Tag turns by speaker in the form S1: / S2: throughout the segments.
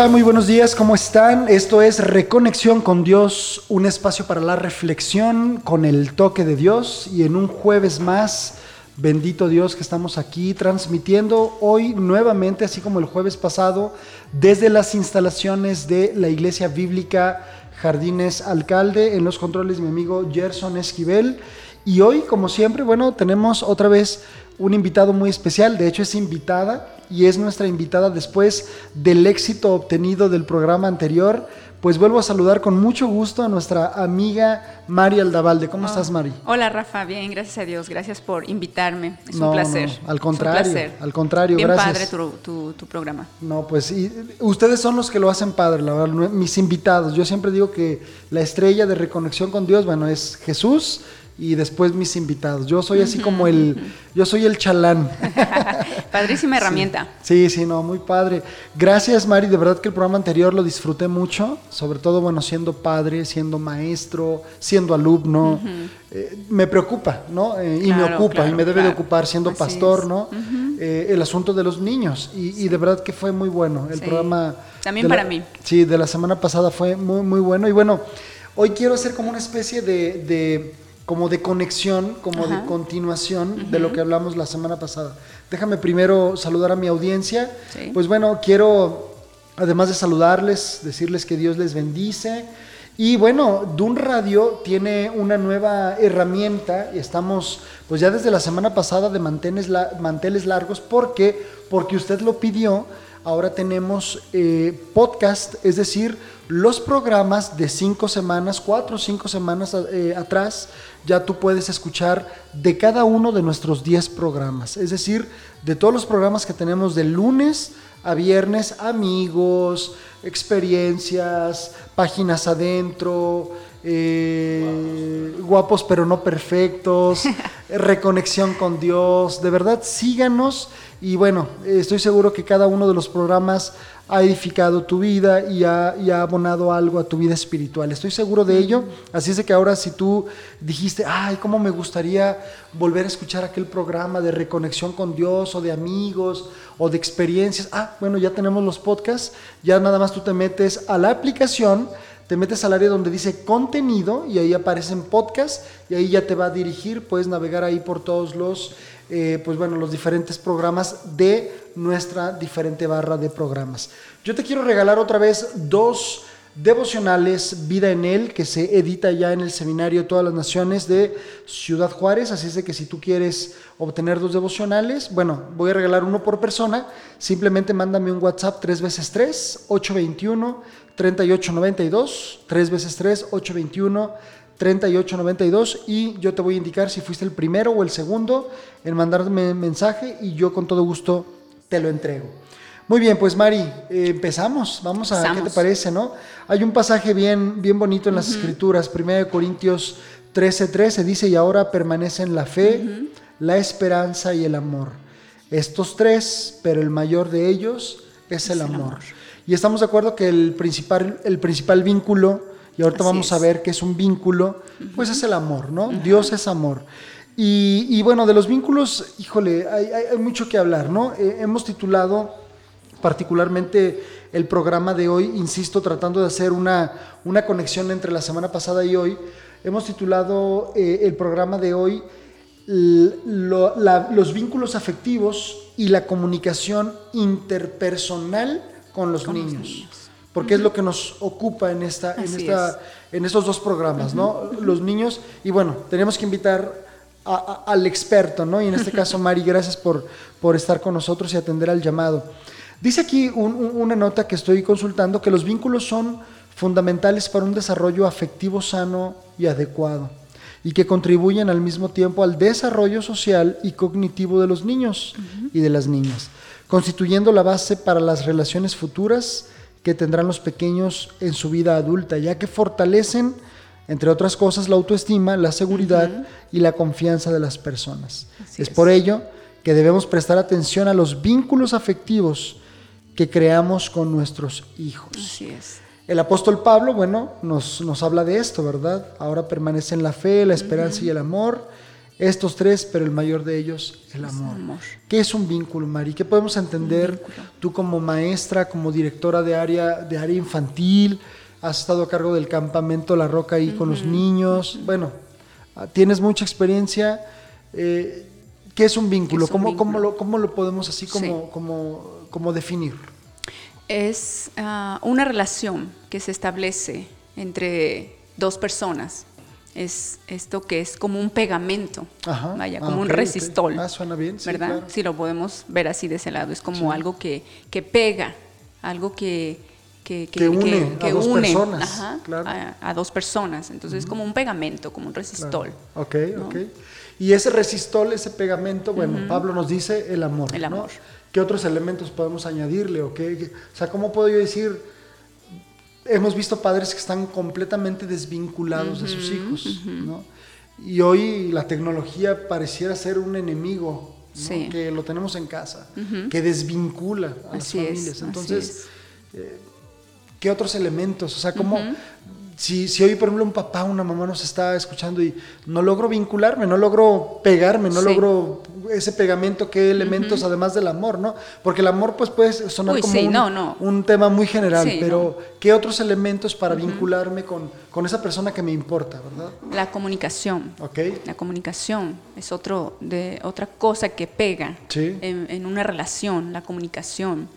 S1: Hola, muy buenos días, ¿cómo están? Esto es Reconexión con Dios, un espacio para la reflexión con el toque de Dios y en un jueves más, bendito Dios que estamos aquí transmitiendo hoy nuevamente, así como el jueves pasado, desde las instalaciones de la Iglesia Bíblica Jardines Alcalde, en los controles mi amigo Gerson Esquivel. Y hoy, como siempre, bueno, tenemos otra vez un invitado muy especial, de hecho es invitada y es nuestra invitada después del éxito obtenido del programa anterior. Pues vuelvo a saludar con mucho gusto a nuestra amiga Mari Aldavalde. ¿Cómo estás, Mari?
S2: Hola Rafa, bien, gracias a Dios, gracias por invitarme, es
S1: No,
S2: un placer.
S1: no, al
S2: es un
S1: contrario,
S2: placer.
S1: al contrario,
S2: bien
S1: gracias.
S2: padre tu, tu- tu programa.
S1: No, pues y, ustedes son los que lo hacen padre, la verdad, mis invitados. Yo siempre digo que la estrella de reconexión con Dios, bueno, es Jesús y después mis invitados. Yo soy así como el, yo soy el chalán.
S2: Padrísima herramienta.
S1: Sí, sí, no, muy padre. Gracias, Mari. De verdad que el programa anterior lo disfruté mucho, sobre todo, bueno, siendo padre, siendo maestro, siendo alumno. Eh, me preocupa, ¿no? Eh, y me
S2: Claro,
S1: ocupa, y me debe de ocupar siendo
S2: Así
S1: pastor,
S2: es.
S1: ¿no? Eh, el asunto de los niños. Y, y de verdad que fue muy bueno. El
S2: Sí.
S1: programa.
S2: También
S1: la-
S2: para mí.
S1: Sí, de la semana pasada fue muy, muy bueno. Y bueno, hoy quiero hacer como una especie de. de- como de conexión, como de continuación de lo que hablamos la semana pasada. Déjame primero saludar a mi audiencia.
S2: Sí.
S1: Pues bueno, quiero, además de saludarles, decirles que Dios les bendice. Y bueno, Dun Radio tiene una nueva herramienta y estamos pues ya desde la semana pasada de manteles, la- manteles largos. ¿Por qué? Porque usted lo pidió. Ahora tenemos eh, podcast, es decir, los programas de cinco semanas, cuatro o cinco semanas eh, atrás, ya tú puedes escuchar de cada uno de nuestros 10 programas. Es decir, de todos los programas que tenemos de lunes a viernes, amigos, experiencias, páginas adentro, eh, guapos pero no perfectos, reconexión con Dios. De verdad, síganos y bueno, estoy seguro que cada uno de los programas ha edificado tu vida y ha, y ha abonado algo a tu vida espiritual. Estoy seguro de ello. Así es de que ahora si tú dijiste, ay, cómo me gustaría volver a escuchar aquel programa de reconexión con Dios o de amigos o de experiencias. Ah, bueno, ya tenemos los podcasts. Ya nada más tú te metes a la aplicación te metes al área donde dice contenido y ahí aparecen podcasts y ahí ya te va a dirigir, puedes navegar ahí por todos los, eh, pues bueno, los diferentes programas de nuestra diferente barra de programas. Yo te quiero regalar otra vez dos devocionales Vida en Él que se edita ya en el seminario Todas las Naciones de Ciudad Juárez, así es de que si tú quieres obtener dos devocionales, bueno, voy a regalar uno por persona, simplemente mándame un WhatsApp 3 veces 3 821 3892, 3 veces 3, 821, 3892 y yo te voy a indicar si fuiste el primero o el segundo en mandarme mensaje y yo con todo gusto te lo entrego. Muy bien, pues Mari, eh, empezamos. Vamos a, ¿qué te
S2: Empezamos.
S1: parece, no? Hay un pasaje bien, bien bonito en las escrituras, 1 Corintios 13, 13, dice, y ahora permanecen la fe, la esperanza y el amor. Estos tres, pero el mayor de ellos es el
S2: el
S1: amor.
S2: amor.
S1: Y estamos de acuerdo que el principal, el principal vínculo, y ahorita
S2: Así
S1: vamos a ver que es un vínculo, pues es el amor, ¿no? Dios es amor. Y, y bueno, de los vínculos, híjole, hay, hay- hay mucho que hablar, ¿no? Eh, hemos titulado particularmente el programa de hoy, insisto, tratando de hacer una, una conexión entre la semana pasada y hoy, hemos titulado eh, el programa de hoy l- lo- la- los vínculos afectivos y la comunicación interpersonal con los,
S2: Con los
S1: niños. Porque es lo que nos ocupa en, esta, en, esta, en estos dos programas, ¿no? Los niños. Y bueno, tenemos que invitar al experto, ¿no? Y en este caso, Mari, gracias por, por estar con nosotros y atender al llamado. Dice aquí un- un- una nota que estoy consultando que los vínculos son fundamentales para un desarrollo afectivo sano y adecuado. y que contribuyen al mismo tiempo al desarrollo social y cognitivo de los niños y de las niñas, constituyendo la base para las relaciones futuras que tendrán los pequeños en su vida adulta, ya que fortalecen, entre otras cosas, la autoestima, la seguridad y la confianza de las personas. Es
S2: es.
S1: por ello que debemos prestar atención a los vínculos afectivos que creamos con nuestros hijos.
S2: Así es.
S1: El apóstol Pablo, bueno, nos, nos habla de esto, ¿verdad? Ahora permanecen la fe, la esperanza y el amor. Estos tres, pero el mayor de ellos, el amor.
S2: amor.
S1: ¿Qué es un vínculo, Mari? ¿Qué podemos entender tú como maestra, como directora de área, de área infantil? Has estado a cargo del campamento La Roca ahí con los niños. Bueno, ah, tienes mucha experiencia. Eh, ¿Qué es un vínculo?
S2: ¿Qué es un
S1: ¿Cómo, lo, cómo lo podemos así como,
S2: Sí.
S1: como, como definir?
S2: Es ah, una relación que se establece entre dos personas. Es esto que es como un pegamento,
S1: Ajá.
S2: vaya,
S1: Ah,
S2: como un resistol.
S1: Ah, suena bien, sí,
S2: ¿verdad?
S1: claro.
S2: Si lo podemos ver así de ese lado, es como
S1: Sí.
S2: algo que, que pega, algo que, que,
S1: Que une a dos personas,
S2: ajá,
S1: claro.
S2: a, a dos personas. Entonces es como un pegamento, como un resistol.
S1: Ok, ok. Y ese resistol, ese pegamento, bueno, Pablo nos dice el amor.
S2: El
S1: ¿no?
S2: amor.
S1: ¿Qué otros elementos podemos añadirle? ¿O, qué- o sea, ¿cómo puedo yo decir? Hemos visto padres que están completamente desvinculados de sus hijos, ¿no? Y hoy la tecnología pareciera ser un enemigo, ¿no?
S2: Sí.
S1: que lo tenemos en casa, que desvincula a las
S2: Así es,
S1: familias.
S2: así
S1: Entonces,
S2: es.
S1: ¿Qué otros elementos? O sea, ¿cómo, si, si hoy, por ejemplo, un papá, una mamá nos está escuchando y no logro vincularme, no logro pegarme, no
S2: Sí.
S1: logro ese pegamento, ¿qué elementos además del amor, no? Porque el amor, pues, puede sonar
S2: Uy,
S1: como
S2: sí,
S1: un,
S2: no, no.
S1: un tema muy general,
S2: Sí,
S1: pero ¿qué otros elementos para vincularme con, con esa persona que me importa, verdad?
S2: La comunicación.
S1: ¿Ok?
S2: La comunicación es otro de otra cosa que pega en una relación, la comunicación.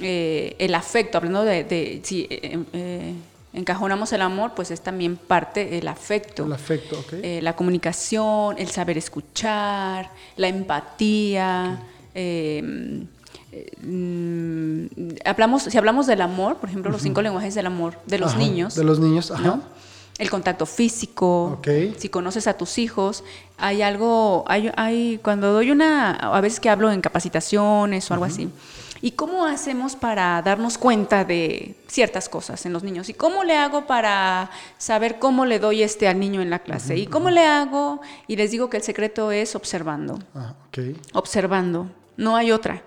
S2: Eh, el afecto, hablando de, de- si eh, eh, encajonamos el amor, pues es también parte el afecto.
S1: El afecto, ¿ok?
S2: Eh, la comunicación, el saber escuchar, la empatía. eh, eh, mm, hablamos, si hablamos del amor, por ejemplo, los cinco lenguajes del amor de los
S1: Ajá,
S2: niños.
S1: De los niños, ajá.
S2: ¿no? El contacto físico,
S1: Ok.
S2: si conoces a tus hijos, hay algo, hay, hay, cuando doy una, a veces que hablo en capacitaciones o algo así, ¿y cómo hacemos para darnos cuenta de ciertas cosas en los niños? ¿Y cómo le hago para saber cómo le doy este al niño en la clase? ¿Y cómo le hago? Y les digo que el secreto es observando
S1: Ah, ok.
S2: observando, no hay otra.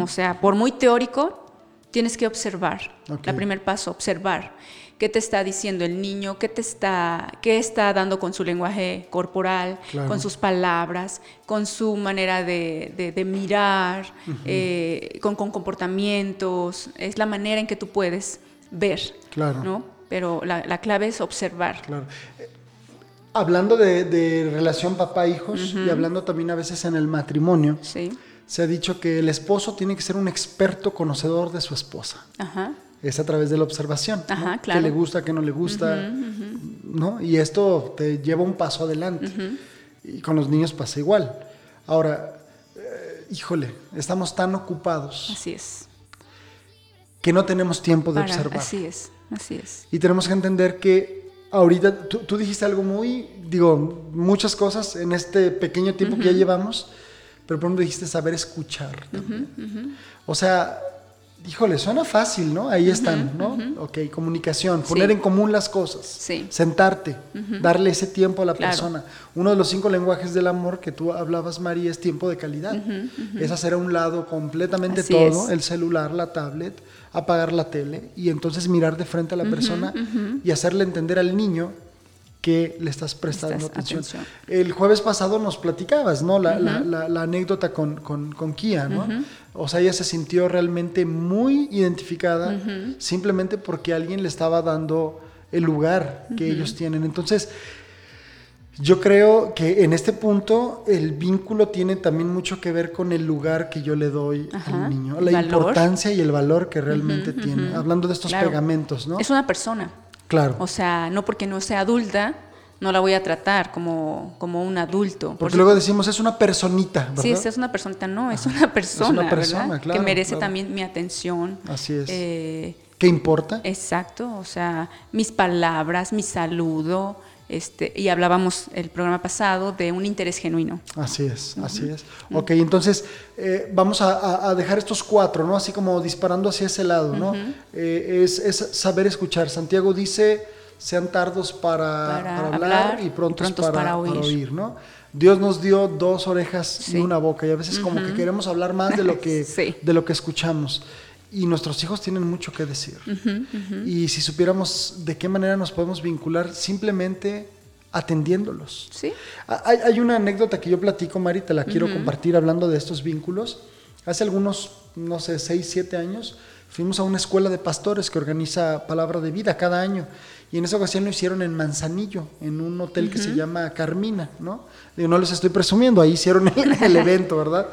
S2: O sea, por muy teórico, tienes que observar.
S1: Ok.
S2: La primer paso, observar. ¿Qué te está diciendo el niño? ¿Qué te está, qué está dando con su lenguaje corporal,
S1: Claro.
S2: con sus palabras, con su manera de, de- de mirar, eh, con, con comportamientos? Es la manera en que tú puedes ver,
S1: Claro.
S2: ¿no? Pero la, la clave es observar.
S1: Claro. Eh, Hablando de, de relación papá-hijos y hablando también a veces en el matrimonio,
S2: Sí.
S1: se ha dicho que el esposo tiene que ser un experto conocedor de su esposa.
S2: Ajá.
S1: Es a través de la observación. ¿no?
S2: Ajá,
S1: ¿Qué
S2: claro.
S1: le gusta, qué no le gusta? ¿no? Y esto te lleva un paso adelante. Y con los niños pasa igual. Ahora, eh, híjole, estamos tan ocupados
S2: Así es.
S1: que no tenemos tiempo de
S2: Para-
S1: observar.
S2: así es. Así es.
S1: Y tenemos que entender que ahorita, tú, tú dijiste algo muy, digo, muchas cosas en este pequeño tiempo que ya llevamos, pero por ejemplo dijiste saber escuchar. también. O sea, híjole, suena fácil, ¿no? Ahí están, ¿no? Ok, comunicación, poner en común las cosas,
S2: Sí.
S1: sentarte, darle ese tiempo a la
S2: Claro.
S1: persona. Uno de los cinco lenguajes del amor que tú hablabas, María, es tiempo de calidad. Es hacer a un lado completamente
S2: Así
S1: todo,
S2: es.
S1: el celular, la tablet, apagar la tele y entonces mirar de frente a la persona y hacerle entender al niño que le estás prestando
S2: Estás-
S1: atención.
S2: atención.
S1: El jueves pasado nos platicabas, ¿no? La, la- la- la anécdota con, con, con Kia, ¿no? O sea, ella se sintió realmente muy identificada simplemente porque alguien le estaba dando el lugar que ellos tienen. Entonces, yo creo que en este punto el vínculo tiene también mucho que ver con el lugar que yo le doy
S2: Ajá,
S1: al niño, la
S2: valor.
S1: importancia y el valor que realmente tiene. Hablando de estos
S2: Claro.
S1: pegamentos, ¿no?
S2: Es una persona.
S1: Claro.
S2: O sea, no porque no sea adulta, no la voy a tratar como, como un adulto. Por
S1: Porque luego decimos es una personita, ¿verdad?
S2: Sí, es una persona, no, es una persona,
S1: persona,
S2: ¿verdad?
S1: claro,
S2: que merece
S1: claro.
S2: también mi atención.
S1: Así es.
S2: Eh,
S1: ¿Qué importa?
S2: exacto, o sea, mis palabras, mi saludo, este, y hablábamos el programa pasado de un interés genuino.
S1: Así es, así es. Ok, entonces eh, vamos a, a- a dejar estos cuatro, ¿no? Así como disparando hacia ese lado, ¿no? Eh, es, es saber escuchar. Santiago dice, sean tardos para,
S2: Para
S1: para hablar,
S2: hablar
S1: y prontos,
S2: y prontos
S1: para,
S2: para
S1: para
S2: oír.
S1: oír, ¿no? Dios nos dio dos orejas y
S2: Sí.
S1: una boca y a veces como que queremos hablar más de lo que,
S2: Sí.
S1: de lo que escuchamos. Y nuestros hijos tienen mucho que decir. Y si supiéramos de qué manera nos podemos vincular simplemente atendiéndolos.
S2: ¿Sí?
S1: Hay, hay una anécdota que yo platico, Mari, te la quiero compartir hablando de estos vínculos. Hace algunos, no sé, 6, 7 años, fuimos a una escuela de pastores que organiza Palabra de Vida cada año. Y en esa ocasión lo hicieron en Manzanillo, en un hotel que se llama Carmina, ¿no? Digo, no les estoy presumiendo, ahí hicieron el, el evento, ¿verdad?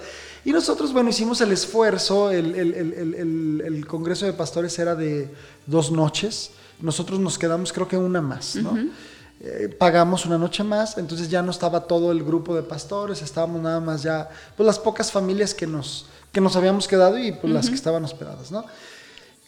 S1: Y nosotros, bueno, hicimos el esfuerzo, el, el- el- el- el- el congreso de pastores era de dos noches, nosotros nos quedamos creo que una más, ¿no? Eh, pagamos una noche más, entonces ya no estaba todo el grupo de pastores, estábamos nada más ya, pues las pocas familias que nos, que nos habíamos quedado y pues las que estaban hospedadas, ¿no?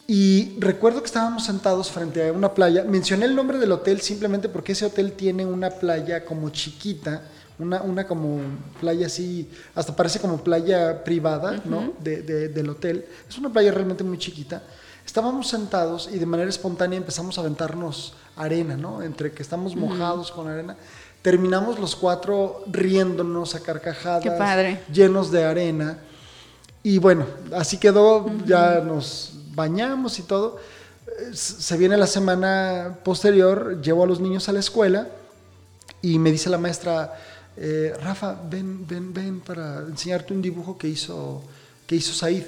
S1: Y recuerdo que estábamos sentados frente a una playa. Mencioné el nombre del hotel simplemente porque ese hotel tiene una playa como chiquita, una, una como playa así, hasta parece como playa privada, ¿no? De- de- del hotel. Es una playa realmente muy chiquita. Estábamos sentados y de manera espontánea empezamos a aventarnos arena, ¿no? Entre que estamos mojados con arena. Terminamos los cuatro riéndonos a carcajadas,
S2: Qué padre.
S1: llenos de arena. Y bueno, así quedó, ya nos bañamos y todo. Eh, Se viene la semana posterior, llevo a los niños a la escuela y me dice la maestra, eh, Rafa, ven, ven, ven para enseñarte un dibujo que hizo, que hizo Said.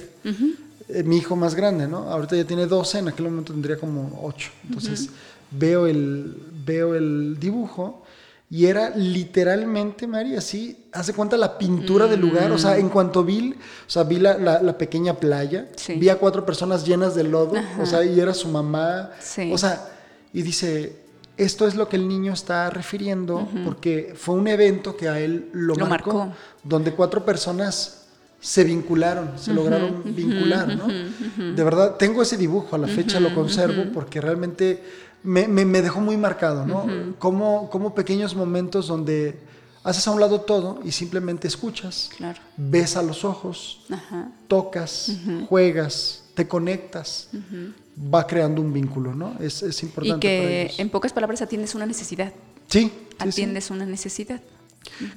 S1: Eh, mi hijo más grande, ¿no? Ahorita ya tiene 12, en aquel momento tendría como 8. Entonces veo, el, veo el dibujo y era literalmente, Mari, así, hace cuenta la pintura del lugar. O sea, en cuanto vi, o sea, vi la, la- la pequeña playa,
S2: Sí.
S1: vi a cuatro personas llenas de lodo, o sea, y era su mamá.
S2: Sí.
S1: O sea, y dice, esto es lo que el niño está refiriendo, porque fue un evento que a él lo,
S2: Lo
S1: marcó,
S2: marcó.
S1: donde cuatro personas se vincularon, se lograron vincular, ¿no? De verdad, tengo ese dibujo, a la fecha lo conservo porque realmente me, me- me dejó muy marcado, ¿no? como, como pequeños momentos donde haces a un lado todo y simplemente escuchas,
S2: Claro.
S1: ves a los ojos,
S2: Ajá.
S1: tocas, juegas, te conectas, va creando un vínculo, ¿no? Es, es
S2: Y
S1: importante para
S2: que
S1: ellos.
S2: en pocas palabras atiendes una necesidad.
S1: Sí, sí, sí.
S2: Atiendes una necesidad.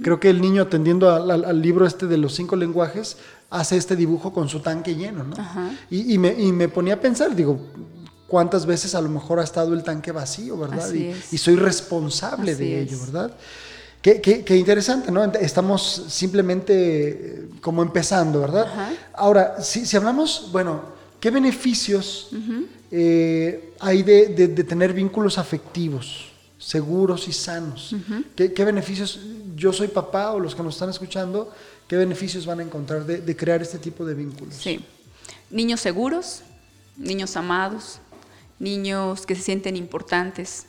S1: Creo que el niño atendiendo al, al- al libro este de los cinco lenguajes hace este dibujo con su tanque lleno, ¿no? Y me, y me ponía a pensar, digo, cuántas veces a lo mejor ha estado el tanque vacío, ¿verdad? Y,
S2: es.
S1: y soy responsable
S2: Así
S1: de
S2: es.
S1: ello, ¿verdad? Qué, qué- qué interesante, ¿no? Estamos simplemente eh, como empezando, ¿verdad?
S2: Ajá.
S1: Ahora, si, si hablamos, bueno, ¿qué beneficios eh, hay de, de- de tener vínculos afectivos seguros y sanos? ¿Qué, qué beneficios, yo soy papá o los que nos están escuchando, qué beneficios van a encontrar de, de crear este tipo de vínculos?
S2: Sí. Niños seguros, niños amados, niños que se sienten importantes,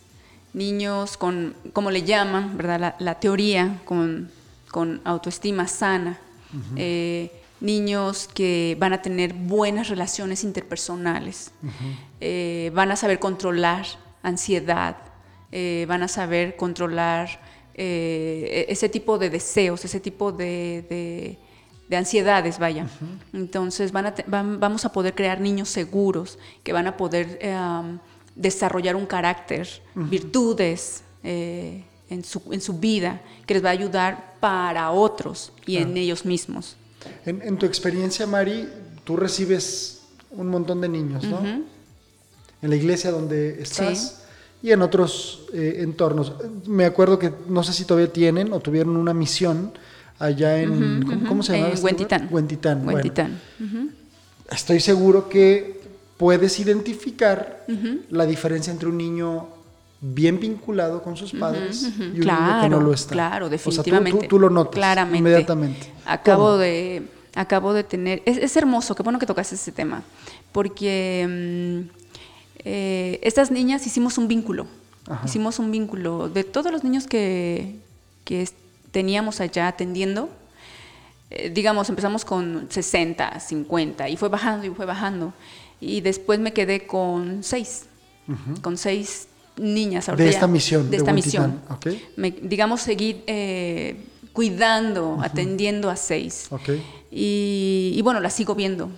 S2: niños con, como le llaman, ¿verdad? La, la teoría, con, con autoestima sana, eh, niños que van a tener buenas relaciones interpersonales, eh, van a saber controlar ansiedad, eh, van a saber controlar eh, ese tipo de deseos, ese tipo de, de- de ansiedades, vaya. Entonces van a te- van- vamos a poder crear niños seguros que van a poder eh, desarrollar un carácter, virtudes eh, en, su, en su vida que les va a ayudar para otros y en ellos mismos.
S1: En, en tu experiencia, Mari, tú recibes un montón de niños, ¿no? En la iglesia donde estás
S2: Sí.
S1: y en otros eh, entornos. Me acuerdo que no sé si todavía tienen o tuvieron una misión allá en ¿cómo, cómo se llama?
S2: En Huentitán.
S1: Huentitán. bueno.
S2: Huentitán. Ujú.
S1: estoy seguro que puedes identificar la diferencia entre un niño bien vinculado con sus padres y un niño que no lo está.
S2: claro,
S1: O sea, tú-
S2: definitivamente.
S1: tú, tú lo notas
S2: Claramente.
S1: inmediatamente.
S2: Acabo
S1: ¿Cómo?
S2: de, acabo de tener, es, es hermoso, qué bueno que tocaste ese tema, porque mm, eh, estas niñas hicimos un vínculo,
S1: Ajá.
S2: hicimos un vínculo de todos los niños que, que teníamos allá atendiendo. eh, digamos, empezamos con 60, 50 y fue bajando y fue bajando. Y después me quedé con seis, con seis niñas.
S1: De
S2: ahorita
S1: esta
S2: ya-
S1: misión,
S2: De
S1: de
S2: esta misión.
S1: ok.
S2: Me- digamos, seguir eh, cuidando, atendiendo a seis.
S1: Ok.
S2: Y, y bueno, la sigo viendo.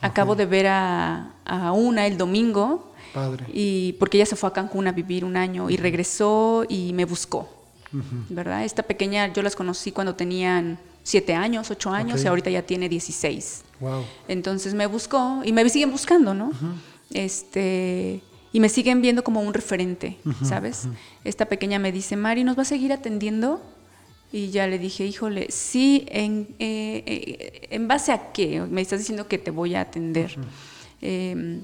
S2: Acabo de ver a, a una el domingo.
S1: Padre.
S2: Y porque ella se fue a Cancún a vivir un año y regresó y me buscó. ¿Verdad? Esta pequeña yo las conocí cuando tenían siete años, ocho años y ahorita ya tiene 16.
S1: Wow.
S2: Entonces me buscó y me siguen buscando, ¿no? Este y me siguen viendo como un referente, ¿sabes? Esta pequeña me dice, Mari, ¿nos va a seguir atendiendo? Y ya le dije, híjole, sí, ¿en, eh, eh, ¿en base a qué? Me estás diciendo que te voy a atender. Eh,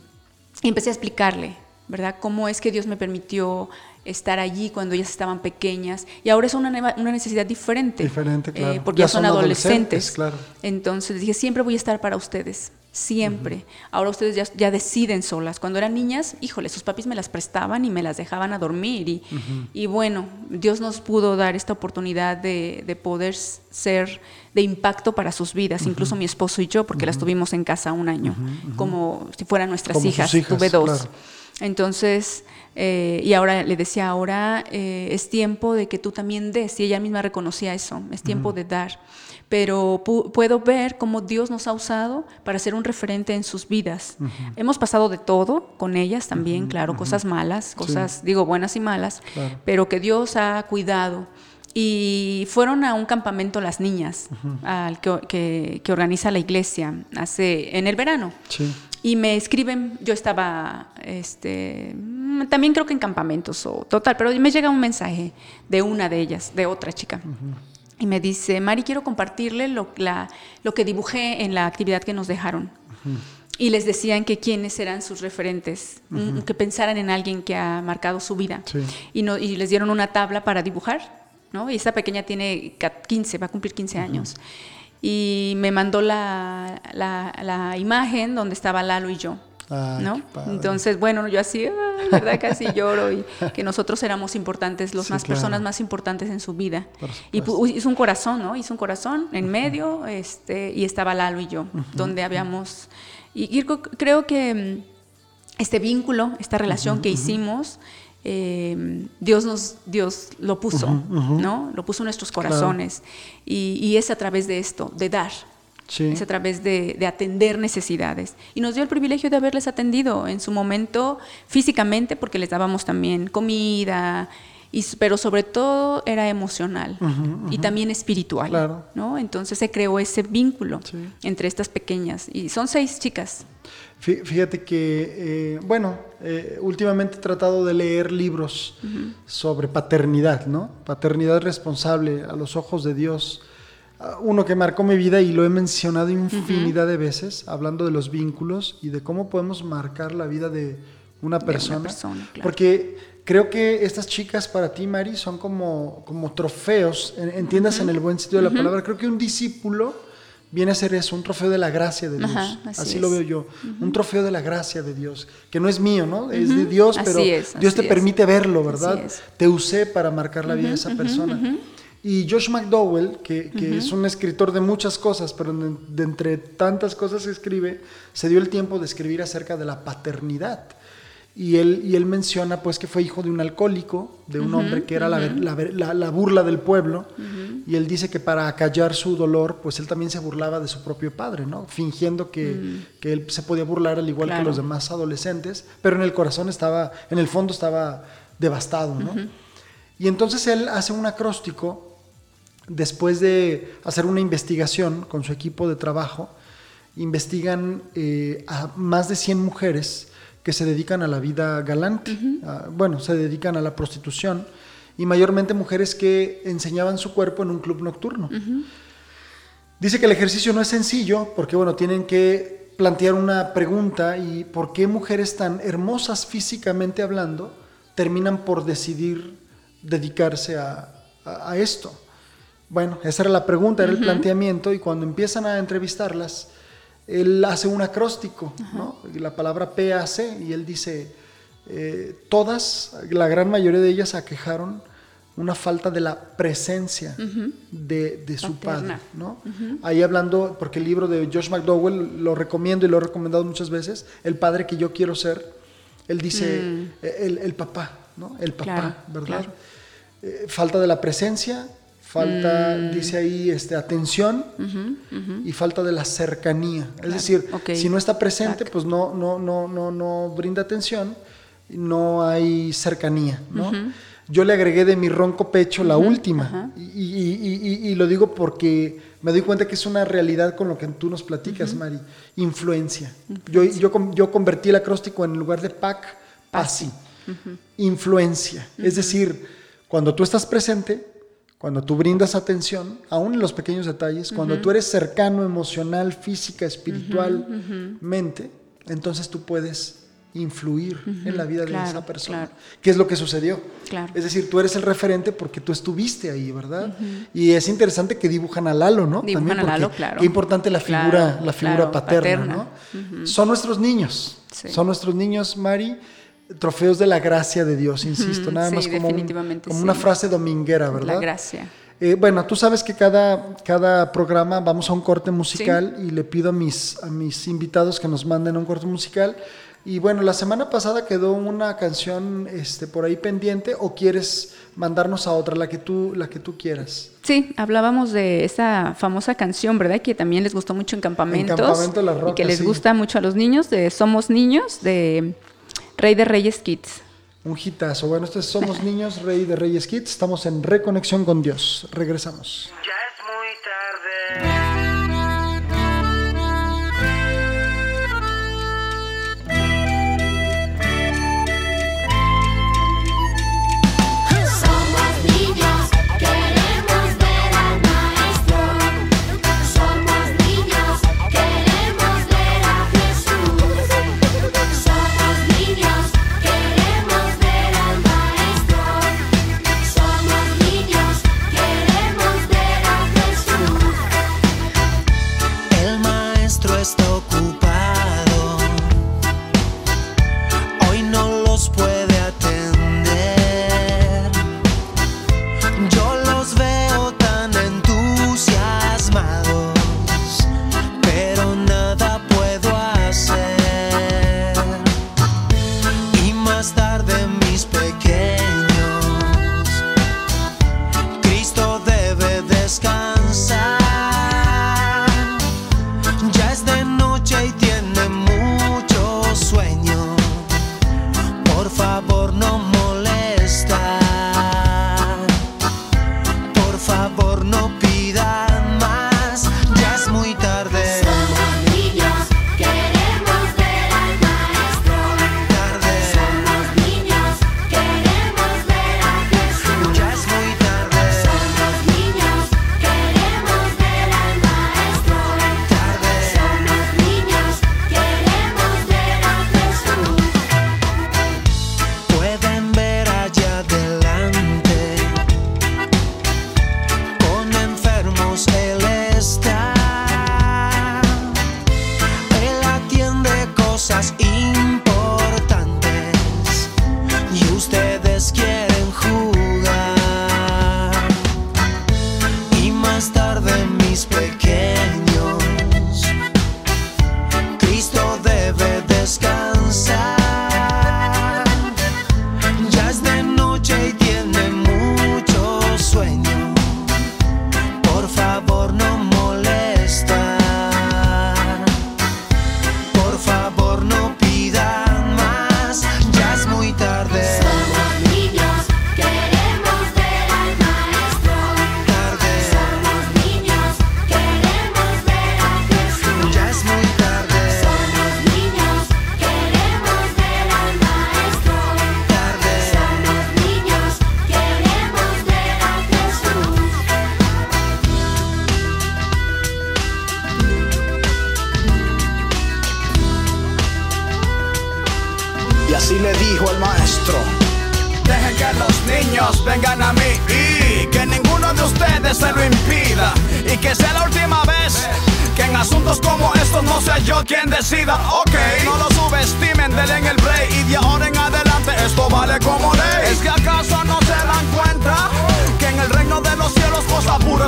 S2: y empecé a explicarle, ¿verdad? Cómo es que Dios me permitió estar allí cuando ellas estaban pequeñas y ahora es una, una necesidad diferente.
S1: Diferente, claro.
S2: eh, porque ya, son, adolescentes.
S1: claro.
S2: Entonces dije, siempre voy a estar para ustedes, siempre. Ahora ustedes ya, ya deciden solas. Cuando eran niñas, híjole, sus papis me las prestaban y me las dejaban a dormir. Y, y bueno, Dios nos pudo dar esta oportunidad de, de poder ser de impacto para sus vidas, incluso mi esposo y yo, porque las tuvimos en casa un año, como si fueran nuestras
S1: Como
S2: hijas.
S1: hijas,
S2: Tuve dos.
S1: claro.
S2: Entonces, eh, y ahora le decía, ahora eh, es tiempo de que tú también des, y ella misma reconocía eso, es tiempo de dar. Pero pu- puedo ver cómo Dios nos ha usado para ser un referente en sus vidas. Hemos pasado de todo con ellas también, claro, cosas malas, cosas, digo, buenas y malas,
S1: Claro.
S2: pero que Dios ha cuidado. Y fueron a un campamento las niñas, al que, que- que organiza la iglesia hace, en el verano.
S1: Sí.
S2: Y me escriben, yo estaba, este, mm, también creo que en campamentos o total, pero me llega un mensaje de una de ellas, de otra chica. Y me dice, Mari, quiero compartirle lo, la- lo que dibujé en la actividad que nos dejaron. Y les decían que quiénes eran sus referentes, mm, que pensaran en alguien que ha marcado su vida.
S1: Sí.
S2: Y, no, y les dieron una tabla para dibujar, ¿no? Y esta pequeña tiene ca- 15, va a cumplir 15 años. Y me mandó la, la- la imagen donde estaba Lalo y yo,
S1: Ay,
S2: ¿no? Entonces, bueno, yo así, ay, ¿verdad? Casi lloro y que nosotros éramos importantes, los
S1: Sí,
S2: más
S1: claro.
S2: personas más importantes en su vida. Y hizo un corazón, ¿no? Hizo un corazón en medio, este, y estaba Lalo y yo, donde habíamos... Y, y creo- creo que mm, este vínculo, esta relación que hicimos, eh, Dios nos, Dios lo puso, ¿no? Lo puso en nuestros
S1: Claro.
S2: corazones. Y, y es a través de esto, de dar.
S1: Sí.
S2: Es a través de, de atender necesidades. Y nos dio el privilegio de haberles atendido en su momento físicamente, porque les dábamos también comida, y, pero sobre todo era emocional y también espiritual.
S1: Claro.
S2: ¿no? Entonces se creó ese vínculo
S1: Sí.
S2: entre estas pequeñas. Y son seis chicas.
S1: Fí- Fíjate que, eh, bueno, eh, últimamente he tratado de leer libros sobre paternidad, ¿no? Paternidad responsable a los ojos de Dios. Ah, Uno que marcó mi vida y lo he mencionado infinidad de veces, hablando de los vínculos y de cómo podemos marcar la vida de una
S2: una
S1: persona.
S2: claro.
S1: Porque creo que estas chicas para ti, Mari, son como, como trofeos, en- entiendas en el buen sentido de la palabra. Creo que un discípulo viene a ser eso, un trofeo de la gracia de Dios.
S2: Ajá,
S1: así
S2: así
S1: lo veo yo. Un trofeo de la gracia de Dios, que no es mío, ¿no? Es de Dios, pero
S2: es,
S1: Dios te
S2: es.
S1: permite verlo, ¿verdad? Te usé para marcar la vida de esa persona. Y Josh McDowell, que, que es un escritor de muchas cosas, pero de, de entre tantas cosas que escribe, se dio el tiempo de escribir acerca de la paternidad. Y él, y él menciona pues que fue hijo de un alcohólico, de un hombre que era la, ver- la ver- la- la burla del pueblo. Y él dice que para acallar su dolor, pues él también se burlaba de su propio padre, ¿no? Fingiendo que, que él se podía burlar al igual que los demás adolescentes, pero en el corazón estaba, en el fondo estaba devastado, ¿no? Y entonces él hace un acróstico después de hacer una investigación con su equipo de trabajo, investigan eh, a más de 100 mujeres que se dedican a la vida galante, a- bueno, se dedican a la prostitución, y mayormente mujeres que enseñaban su cuerpo en un club nocturno. Dice que el ejercicio no es sencillo porque, bueno, tienen que plantear una pregunta y por qué mujeres tan hermosas físicamente hablando terminan por decidir dedicarse a, a- a esto. Bueno, esa era la pregunta, era el planteamiento y cuando empiezan a entrevistarlas, él hace un acróstico, ¿no? La palabra PAC y él dice, eh, todas, la gran mayoría de ellas aquejaron una falta de la presencia de, de su
S2: Paterna.
S1: padre, ¿no? Ahí hablando, porque el libro de Josh McDowell lo recomiendo y lo he recomendado muchas veces, El padre que yo quiero ser, él dice,
S2: Mm.
S1: eh, el, el papá, ¿no? El papá,
S2: Claro,
S1: ¿verdad?
S2: claro.
S1: Eh, falta de la presencia, falta,
S2: Mm.
S1: dice ahí, este, atención y falta de la cercanía. Es decir, si no está presente, pues no, no, no, no, no brinda atención, no hay cercanía, ¿no? Yo le agregué de mi ronco pecho la última. Y, y- y- lo digo porque me doy cuenta que es una realidad con lo que tú nos platicas, Mari. Influencia. Yo, yo, yo convertí el acróstico en lugar de PAC, PASI. Influencia. Es decir, cuando tú estás presente, cuando tú brindas atención, aún en los pequeños detalles, cuando tú eres cercano emocional, física, espiritualmente, entonces tú puedes influir en la vida de esa persona.
S2: claro.
S1: ¿Qué es lo que sucedió?
S2: Claro.
S1: Es decir, tú eres el referente porque tú estuviste ahí, ¿verdad? Y es interesante que dibujan a Lalo, ¿no?
S2: Dibujan a
S1: porque
S2: Lalo, claro.
S1: Qué importante la figura, la figura paterna,
S2: paterna.
S1: ¿no? Son nuestros niños.
S2: Sí.
S1: Son nuestros niños, Mari. Trofeos de la gracia de Dios, insisto, nada
S2: sí,
S1: más como, un-
S2: definitivamente
S1: como
S2: sí.
S1: una frase dominguera, ¿verdad?
S2: La gracia.
S1: Eh, bueno, tú sabes que cada, cada programa vamos a un corte musical y le pido a mis, a mis invitados que nos manden un corte musical. Y bueno, la semana pasada quedó una canción este, por ahí pendiente o quieres mandarnos a otra, la que tú, la que tú quieras.
S2: Sí, hablábamos de esa famosa canción, ¿verdad? Que también les gustó mucho en campamentos.
S1: Campamento Las
S2: y
S1: Rocas,
S2: que les
S1: sí.
S2: gusta mucho a los niños, de Somos Niños, de Rey de Reyes Kids.
S1: Un hitazo. Bueno, estos somos niños, Rey de Reyes Kids. Estamos en reconexión con Dios. Regresamos.
S3: Ya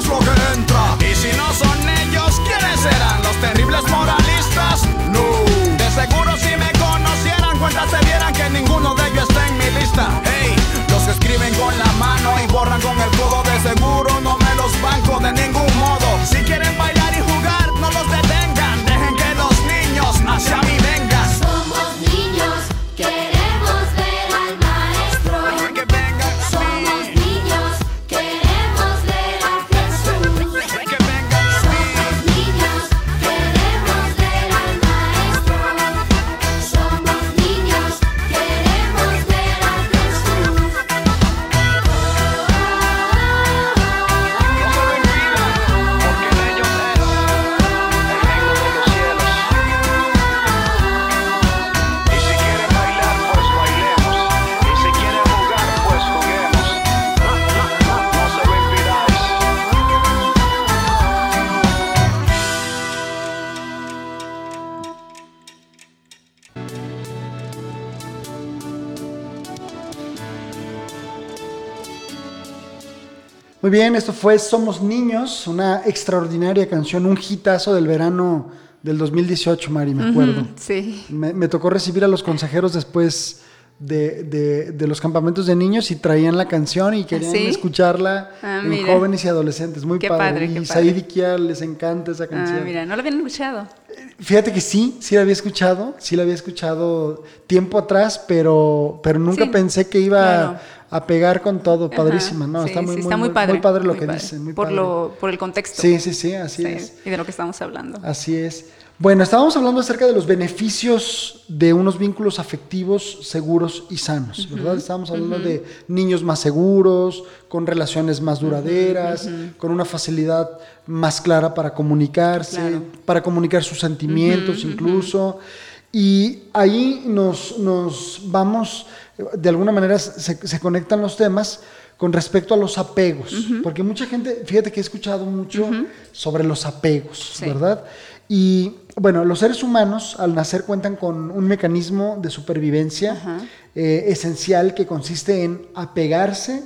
S4: cosa pura es
S1: Muy bien, esto fue Somos Niños, una extraordinaria canción, un hitazo del verano del 2018, Mari, me acuerdo.
S2: Ujú, Sí.
S1: Me, me tocó recibir a los consejeros después de, de- de los campamentos de niños y traían la canción y querían
S2: ¿Sí?
S1: escucharla
S2: Ah,
S1: en
S2: mira.
S1: jóvenes y adolescentes. Muy
S2: Qué
S1: padre.
S2: padre,
S1: y
S2: qué
S1: Said y les encanta esa canción.
S2: Ah, mira, no lo habían escuchado.
S1: Fíjate que sí, sí la había escuchado, sí la había escuchado tiempo atrás, pero, pero nunca
S2: Sí,
S1: pensé que iba
S2: claro.
S1: A pegar con todo. Padrísima,
S2: Ajá,
S1: ¿no?
S2: sí,
S1: está muy,
S2: sí,
S1: muy,
S2: está muy
S1: muy-
S2: padre.
S1: muy padre lo que
S2: padre.
S1: dicen. Muy
S2: por,
S1: padre.
S2: lo, por el contexto.
S1: Sí, sí, sí, así
S2: Sí,
S1: es.
S2: Y de lo que estamos hablando.
S1: Así es. Bueno, estábamos hablando acerca de los beneficios de unos vínculos afectivos seguros y sanos, ¿verdad? Estábamos hablando de niños más seguros, con relaciones más duraderas, con una facilidad más clara para comunicarse,
S2: Claro.
S1: para comunicar sus sentimientos incluso. Y ahí nos, nos vamos, de alguna manera se, se conectan los temas con respecto a los apegos, porque mucha gente, fíjate que he escuchado mucho sobre los apegos,
S2: Sí.
S1: ¿verdad? Y bueno, los seres humanos al nacer cuentan con un mecanismo de supervivencia eh, esencial que consiste en apegarse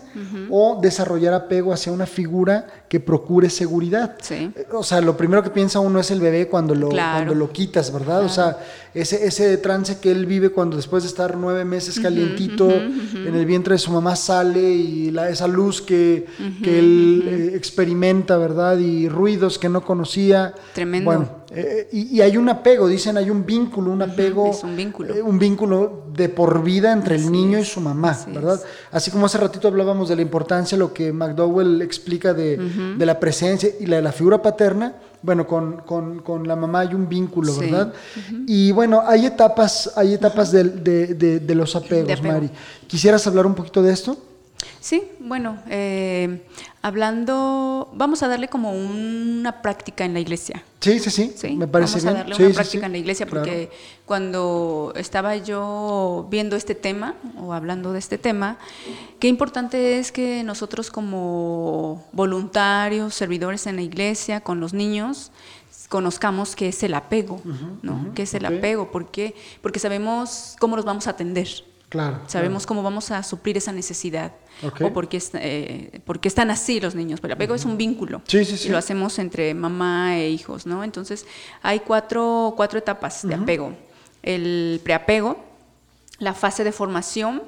S1: o desarrollar apego hacia una figura que procure seguridad.
S2: Sí.
S1: Eh, O sea, lo primero que piensa uno es el bebé cuando lo,
S2: Claro.
S1: cuando lo quitas, ¿verdad? O sea, ese, ese trance que él vive cuando después de estar nueve meses calientito en el vientre de su mamá sale y la, esa luz que, que él eh, experimenta, ¿verdad? Y ruidos que no conocía.
S2: Tremendo.
S1: Bueno, eh, y, y hay un apego, dicen, hay un vínculo, un apego.
S2: es un vínculo.
S1: eh, un vínculo de por vida entre el
S2: Así
S1: niño y su mamá,
S2: así
S1: ¿verdad?
S2: es.
S1: Así como hace ratito hablábamos de la importancia, lo que McDowell explica de, de la presencia y la de la figura paterna, bueno, con, con- con la mamá hay un vínculo,
S2: Sí.
S1: ¿verdad? Y bueno, hay etapas, hay etapas del- de, de- de los apegos,
S2: De apego.
S1: Mari. ¿Quisieras hablar un poquito de esto?
S2: Sí, bueno, eh, hablando, vamos a darle como una práctica en la iglesia.
S1: Sí, sí, sí,
S2: Sí,
S1: me parece
S2: vamos a darle una
S1: sí,
S2: práctica
S1: sí,
S2: en la iglesia
S1: claro.
S2: porque cuando estaba yo viendo este tema o hablando de este tema, qué importante es que nosotros como voluntarios, servidores en la iglesia, con los niños, conozcamos qué es el apego, ¿no? ¿Qué es el apego? ¿Por qué? Porque sabemos cómo los vamos a atender.
S1: Claro.
S2: Sabemos cómo vamos a suplir esa necesidad. O por qué, es- eh, por qué están así los niños. Pero el apego es un vínculo.
S1: Sí, sí, sí.
S2: Y lo hacemos entre mamá e hijos, ¿no? Entonces, hay cuatro, cuatro etapas de apego. El preapego, la fase de formación,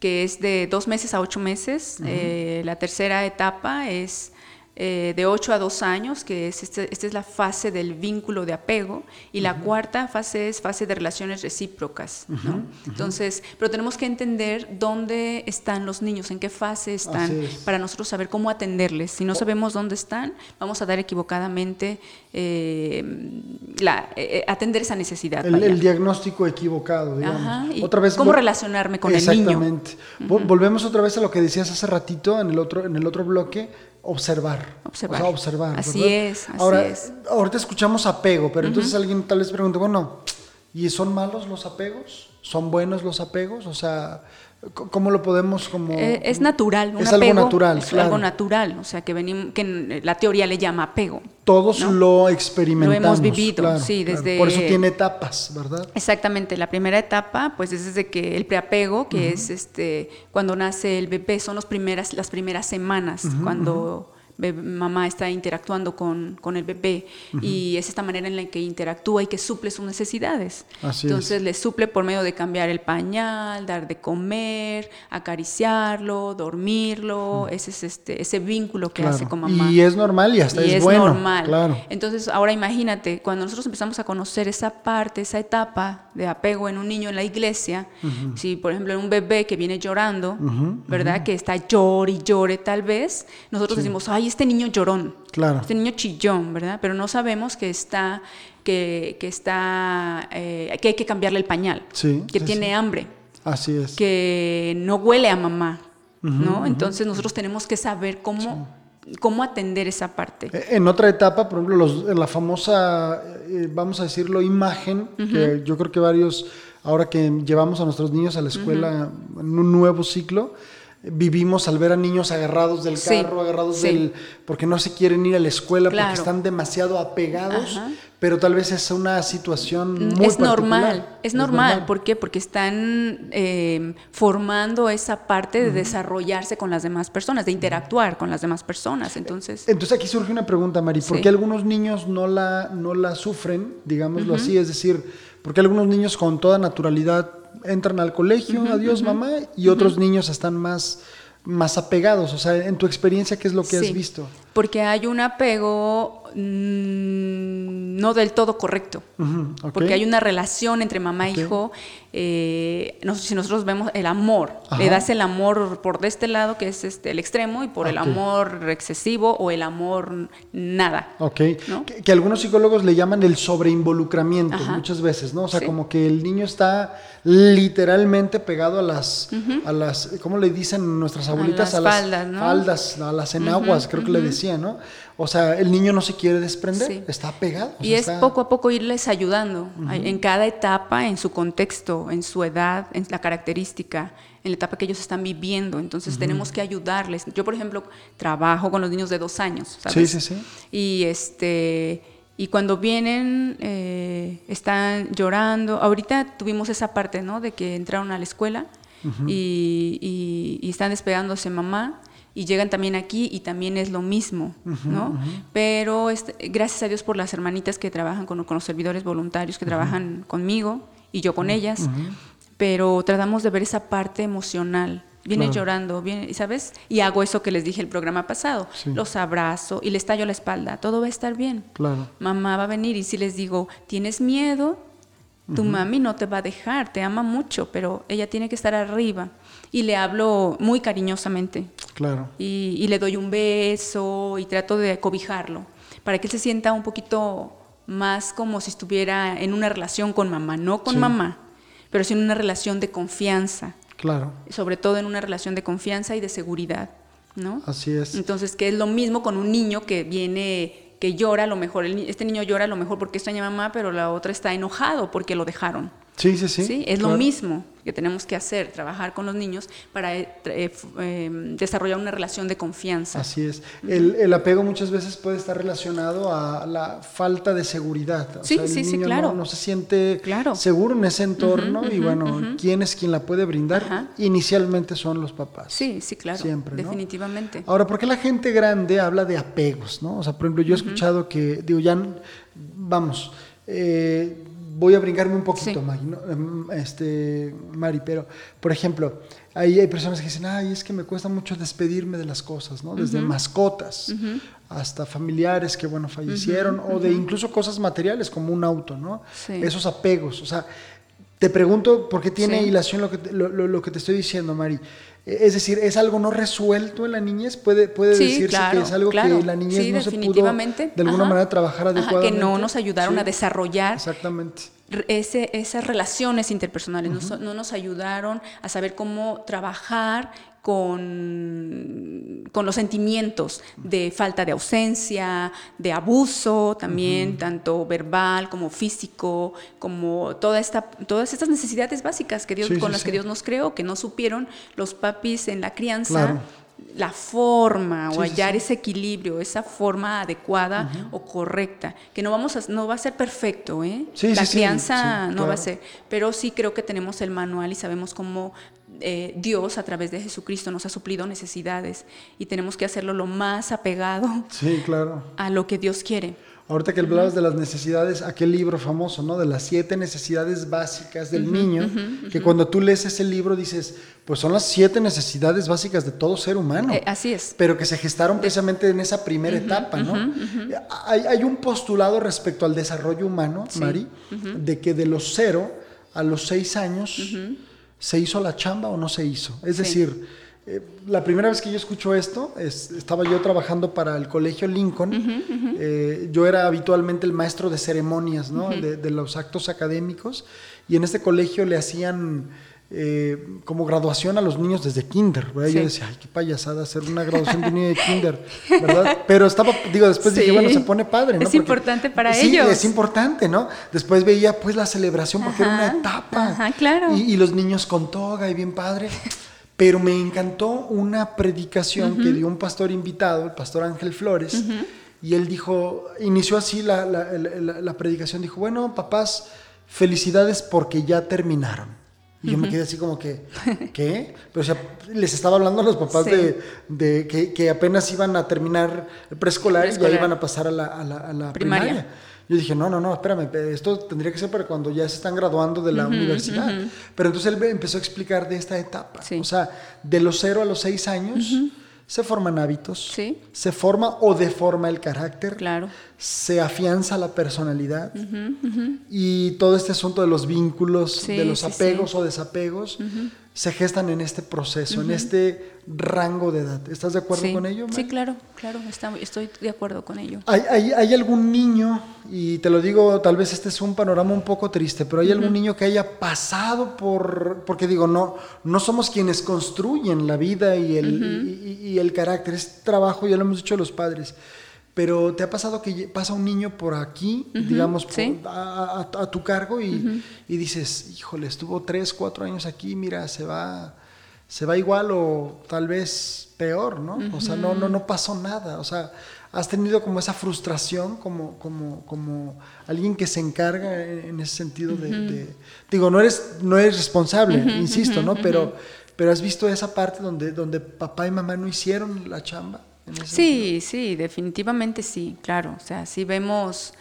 S2: que es de dos meses a ocho meses. Eh, la tercera etapa es eh, de 8 a 2 años, que es este- esta es la fase del vínculo de apego, y la cuarta fase es fase de relaciones recíprocas. ¿no? Entonces, pero tenemos que entender dónde están los niños, en qué fase están,
S1: es.
S2: para nosotros saber cómo atenderles. Si no sabemos dónde están, vamos a dar equivocadamente eh, la, eh, atender esa necesidad.
S1: El, diagnóstico equivocado, digamos.
S2: Ajá, y
S1: otra vez
S2: cómo relacionarme con el niño.
S1: Exactamente. Vol- Volvemos otra vez a lo que decías hace ratito en el otro, en el otro bloque, observar.
S2: Observar.
S1: O sea, observar.
S2: Así
S1: ¿verdad?
S2: es, así
S1: Ahora,
S2: es.
S1: ahorita escuchamos apego, pero entonces alguien tal vez pregunte, bueno, ¿y son malos los apegos? ¿Son buenos los apegos? O sea, ¿cómo lo podemos como...
S2: Eh, es natural, un
S1: es
S2: apego
S1: algo natural,
S2: es
S1: claro.
S2: algo natural, o sea que venimos, que en- la teoría le llama apego.
S1: Todos
S2: ¿no?
S1: lo experimentamos.
S2: Lo hemos vivido,
S1: claro,
S2: sí,
S1: claro.
S2: desde-
S1: Por eso tiene etapas, ¿verdad?
S2: Exactamente, la primera etapa, pues es desde que el preapego, que es este cuando nace el bebé, son los primeras, las primeras semanas, cuando mamá está interactuando con, con el bebé y es esta manera en la que interactúa y que suple sus necesidades.
S1: Así
S2: Entonces le suple por medio de cambiar el pañal, dar de comer, acariciarlo, dormirlo, ese es este ese vínculo que
S1: Claro.
S2: hace con mamá.
S1: Y es normal y hasta
S2: Y
S1: es,
S2: es
S1: bueno.
S2: normal.
S1: Claro.
S2: Entonces, ahora imagínate, cuando nosotros empezamos a conocer esa parte, esa etapa de apego en un niño en la iglesia, si por ejemplo en un bebé que viene llorando, ¿verdad? Que está llore y llore tal vez, nosotros decimos, ay, este niño llorón,
S1: Claro.
S2: este niño chillón, ¿verdad? Pero no sabemos que está, que, que está, eh, que hay que cambiarle el pañal,
S1: Sí,
S2: que
S1: sí,
S2: tiene
S1: sí.
S2: hambre,
S1: Así es.
S2: que no huele a mamá, ¿no? Entonces nosotros tenemos que saber cómo, cómo atender esa parte.
S1: Eh, En otra etapa, por ejemplo, los- la famosa, eh, vamos a decirlo, imagen, que yo creo que varios, ahora que llevamos a nuestros niños a la escuela en un nuevo ciclo, vivimos al ver a niños agarrados del
S2: Sí,
S1: carro, agarrados
S2: sí.
S1: del... porque no se quieren ir a la escuela,
S2: Claro.
S1: porque están demasiado apegados,
S2: Ajá.
S1: pero tal vez es una situación muy
S2: es normal, es normal. ¿Por qué? Porque están eh, formando esa parte de desarrollarse con las demás personas, de interactuar con las demás personas. Entonces,
S1: Entonces aquí surge una pregunta, Mari. ¿Por
S2: Sí.
S1: qué algunos niños no la, no la sufren, digámoslo así? Es decir, ¿por qué algunos niños con toda naturalidad entran al colegio, adiós mamá, y otros niños están más, más apegados? O sea, en tu experiencia, ¿qué es lo que has visto?
S2: porque hay un apego mm, no del todo correcto. Porque hay una relación entre mamá e hijo. Eh, nos- si nosotros vemos el amor,
S1: Ajá.
S2: le das el amor por de este lado, que es este, el extremo, y por el amor excesivo o el amor nada.
S1: Ok,
S2: ¿no?
S1: que, que algunos psicólogos le llaman el sobreinvolucramiento
S2: Ajá.
S1: muchas veces, ¿no? O sea,
S2: Sí.
S1: como que el niño está literalmente pegado a las, a las, ¿cómo le dicen nuestras
S2: A
S1: abuelitas?
S2: las faldas, ¿no?
S1: faldas, a las enaguas, creo que le decían, ¿no? O sea, el niño no se quiere desprender,
S2: Sí.
S1: está pegado. o
S2: Y
S1: sea,
S2: es
S1: está-
S2: poco a poco irles ayudando en cada etapa, en su contexto, en su edad, en la característica, en la etapa que ellos están viviendo. Entonces tenemos que ayudarles. Yo, por ejemplo, trabajo con los niños de dos años, ¿sabes?
S1: Sí, sí, sí.
S2: Y este y cuando vienen eh, están llorando. Ahorita tuvimos esa parte, ¿no? De que entraron a la escuela y, y- y están despegándose mamá y llegan también aquí y también es lo mismo, ¿no? Pero este, gracias a Dios por las hermanitas que trabajan con, con los servidores voluntarios que trabajan conmigo y yo con ellas, pero tratamos de ver esa parte emocional.
S1: Claro.
S2: llorando, vienen, ¿sabes? Y hago eso que les dije el programa pasado.
S1: Sí.
S2: Los abrazo y les tallo la espalda. Todo va a estar bien.
S1: Claro.
S2: Mamá va a venir y si les digo, tienes miedo, tu mami no te va a dejar, te ama mucho, pero ella tiene que estar arriba. Y le hablo muy cariñosamente
S1: Claro.
S2: y, y le doy un beso y trato de cobijarlo para que él se sienta un poquito más como si estuviera en una relación con mamá, no con
S1: Sí.
S2: mamá, pero sí en una relación de confianza,
S1: Claro.
S2: sobre todo en una relación de confianza y de seguridad, ¿no?
S1: Así es.
S2: Entonces, que es lo mismo con un niño que viene, que llora a lo mejor, este niño llora a lo mejor porque extraña a mamá, pero la otra está enojado porque lo dejaron.
S1: Sí, sí, sí.
S2: Sí, es
S1: claro.
S2: lo mismo que tenemos que hacer, trabajar con los niños para eh, eh, eh, desarrollar una relación de confianza.
S1: Así es. El, el apego muchas veces puede estar relacionado a la falta de seguridad. O
S2: Sí,
S1: sea, el
S2: sí, sí,
S1: niño
S2: claro.
S1: No, no se siente
S2: Claro.
S1: seguro en ese entorno y bueno, ¿quién es quien la puede brindar?
S2: Ajá.
S1: Inicialmente son los papás.
S2: Sí, sí, claro.
S1: Siempre, ¿no?
S2: Definitivamente.
S1: Ahora, ¿por qué la gente grande habla de apegos? ¿no? O sea, por ejemplo, yo he escuchado que, digo, ya, vamos, eh, voy a brincarme un poquito,
S2: Sí.
S1: Maggie, ¿no? Em, este, Mari, pero, por ejemplo, ahí hay personas que dicen, ay, es que me cuesta mucho despedirme de las cosas, ¿no? Desde mascotas hasta familiares que, bueno, fallecieron, o de incluso cosas materiales como un auto, ¿no?
S2: Sí.
S1: Esos apegos, o sea, te pregunto por qué tiene
S2: Sí.
S1: hilación lo que, te, lo, lo- lo que te estoy diciendo, Mari. Es decir, ¿es algo no resuelto en la niñez? ¿Puede, puede
S2: Sí,
S1: decirse
S2: claro,
S1: que es algo
S2: claro.
S1: que la niñez
S2: Sí,
S1: no se pudo de alguna
S2: Ajá.
S1: manera trabajar
S2: Ajá,
S1: adecuadamente?
S2: que no nos ayudaron
S1: Sí,
S2: a desarrollar
S1: Exactamente.
S2: ese- esas relaciones interpersonales, no so- no, nos ayudaron a saber cómo trabajar con, con los sentimientos de falta de ausencia, de abuso también, tanto verbal como físico, como toda esta, todas estas necesidades básicas que Dios,
S1: Sí,
S2: con
S1: sí,
S2: las que. Dios nos creó, que no supieron los papis en la crianza.
S1: Claro.
S2: La forma
S1: Sí,
S2: o hallar
S1: sí.
S2: ese equilibrio, esa forma adecuada o correcta, que no vamos a, no va a ser perfecto, ¿eh? La crianza no va a ser, pero sí creo que tenemos el manual y sabemos cómo eh, Dios a través de Jesucristo nos ha suplido necesidades y tenemos que hacerlo lo más apegado
S1: Sí, claro.
S2: a lo que Dios quiere.
S1: Ahorita que hablabas de las necesidades, aquel libro famoso, ¿no? De las siete necesidades básicas del niño, que cuando tú lees ese libro dices, pues son las siete necesidades básicas de todo ser humano.
S2: Eh, así es.
S1: Pero que se gestaron precisamente en esa primera etapa, ¿no? hay, hay un postulado respecto al desarrollo humano, Mari, de que de los cero a los seis años se hizo la chamba o no se hizo. Es
S2: Sí.
S1: decir, eh, la primera vez que yo escucho esto, es- estaba yo trabajando para el colegio Lincoln. Eh, yo era habitualmente el maestro de ceremonias, ¿no? de, de los actos académicos. Y en este colegio le hacían eh, como graduación a los niños desde kinder. ¿verdad? Yo
S2: Sí.
S1: decía, ay, qué payasada hacer una graduación de un niño de kinder, ¿verdad? Pero estaba, digo, después dije,
S2: Sí.
S1: bueno, se pone padre, ¿no?
S2: Es importante para
S1: sí,
S2: ellos.
S1: es importante, ¿no? Después veía pues la celebración porque era
S2: Ajá,
S1: una etapa.
S2: ajá, claro.
S1: Y, y los niños con toga y bien padre. Pero me encantó una predicación que dio un pastor invitado, el pastor Ángel Flores, y él dijo, inició así la, la- la- la predicación, dijo, bueno, papás, felicidades porque ya terminaron. Y yo me quedé así como que, ¿qué? Pero o sea, les estaba hablando a los papás
S2: Sí.
S1: de, de que, que apenas iban a terminar el preescolar, y ya iban a pasar a la, a la- a la primaria.
S2: Primaria.
S1: Yo dije, no, no, no, espérame, esto tendría que ser para cuando ya se están graduando de la universidad. Pero entonces él empezó a explicar de esta etapa.
S2: Sí.
S1: O sea, de los 0 a los 6 años se forman hábitos,
S2: Sí.
S1: se forma o deforma el carácter,
S2: Claro.
S1: Se afianza la personalidad y todo este asunto de los vínculos,
S2: Sí,
S1: de los apegos
S2: sí.
S1: o desapegos, se gestan en este proceso, en este rango de edad. ¿Estás de acuerdo con ello?
S2: Sí, claro, claro, está- estoy de acuerdo con ello.
S1: ¿Hay, hay, hay algún niño, y te lo digo, tal vez este es un panorama un poco triste, pero hay algún niño que haya pasado por, porque digo, no, no somos quienes construyen la vida y el, y- y- y el carácter, es trabajo, ya lo hemos dicho los padres, pero ¿te ha pasado que pasa un niño por aquí, digamos, por- a, a- a tu cargo y, y dices, híjole, estuvo tres, cuatro años aquí, mira, se va, se va igual o tal vez peor, ¿no? O sea, no, no, no pasó nada, o sea, has tenido como esa frustración como, como, como alguien que se encarga en, en ese sentido de, de- digo, no eres, no eres responsable, insisto, ¿no? Pero, pero has visto esa parte donde, donde papá y mamá no hicieron la chamba.
S2: Sí, sí, definitivamente sí, claro. O sea, sí vemos,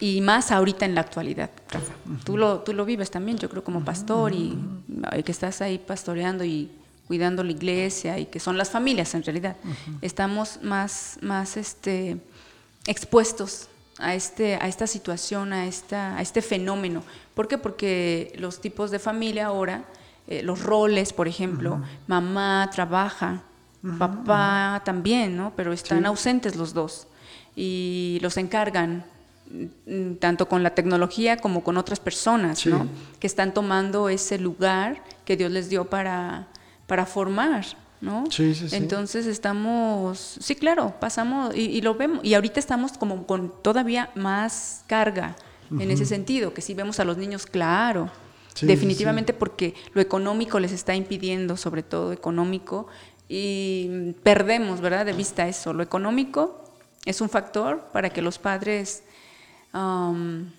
S2: y más ahorita en la actualidad, Rafa. Tú lo, tú lo vives también, yo creo, como pastor, y, y que estás ahí pastoreando y cuidando la iglesia, y que son las familias en realidad. Estamos más, más este, expuestos a, este, a esta situación, a, esta, a este fenómeno. ¿Por qué? Porque los tipos de familia ahora, eh, los roles, por ejemplo, mamá trabaja, papá también, ¿no? Pero están
S1: Sí.
S2: ausentes los dos y los encargan mm, tanto con la tecnología como con otras personas,
S1: Sí.
S2: ¿no? Que están tomando ese lugar que Dios les dio para, para formar, ¿no?
S1: Sí, sí, sí.
S2: Entonces estamos, sí, claro, pasamos y, y lo vemos y ahorita estamos como con todavía más carga en ese sentido, que si vemos a los niños, claro,
S1: Sí, sí,
S2: definitivamente porque lo económico les está impidiendo, sobre todo económico, y perdemos, ¿verdad?, de vista eso. Lo económico es un factor para que los padres am,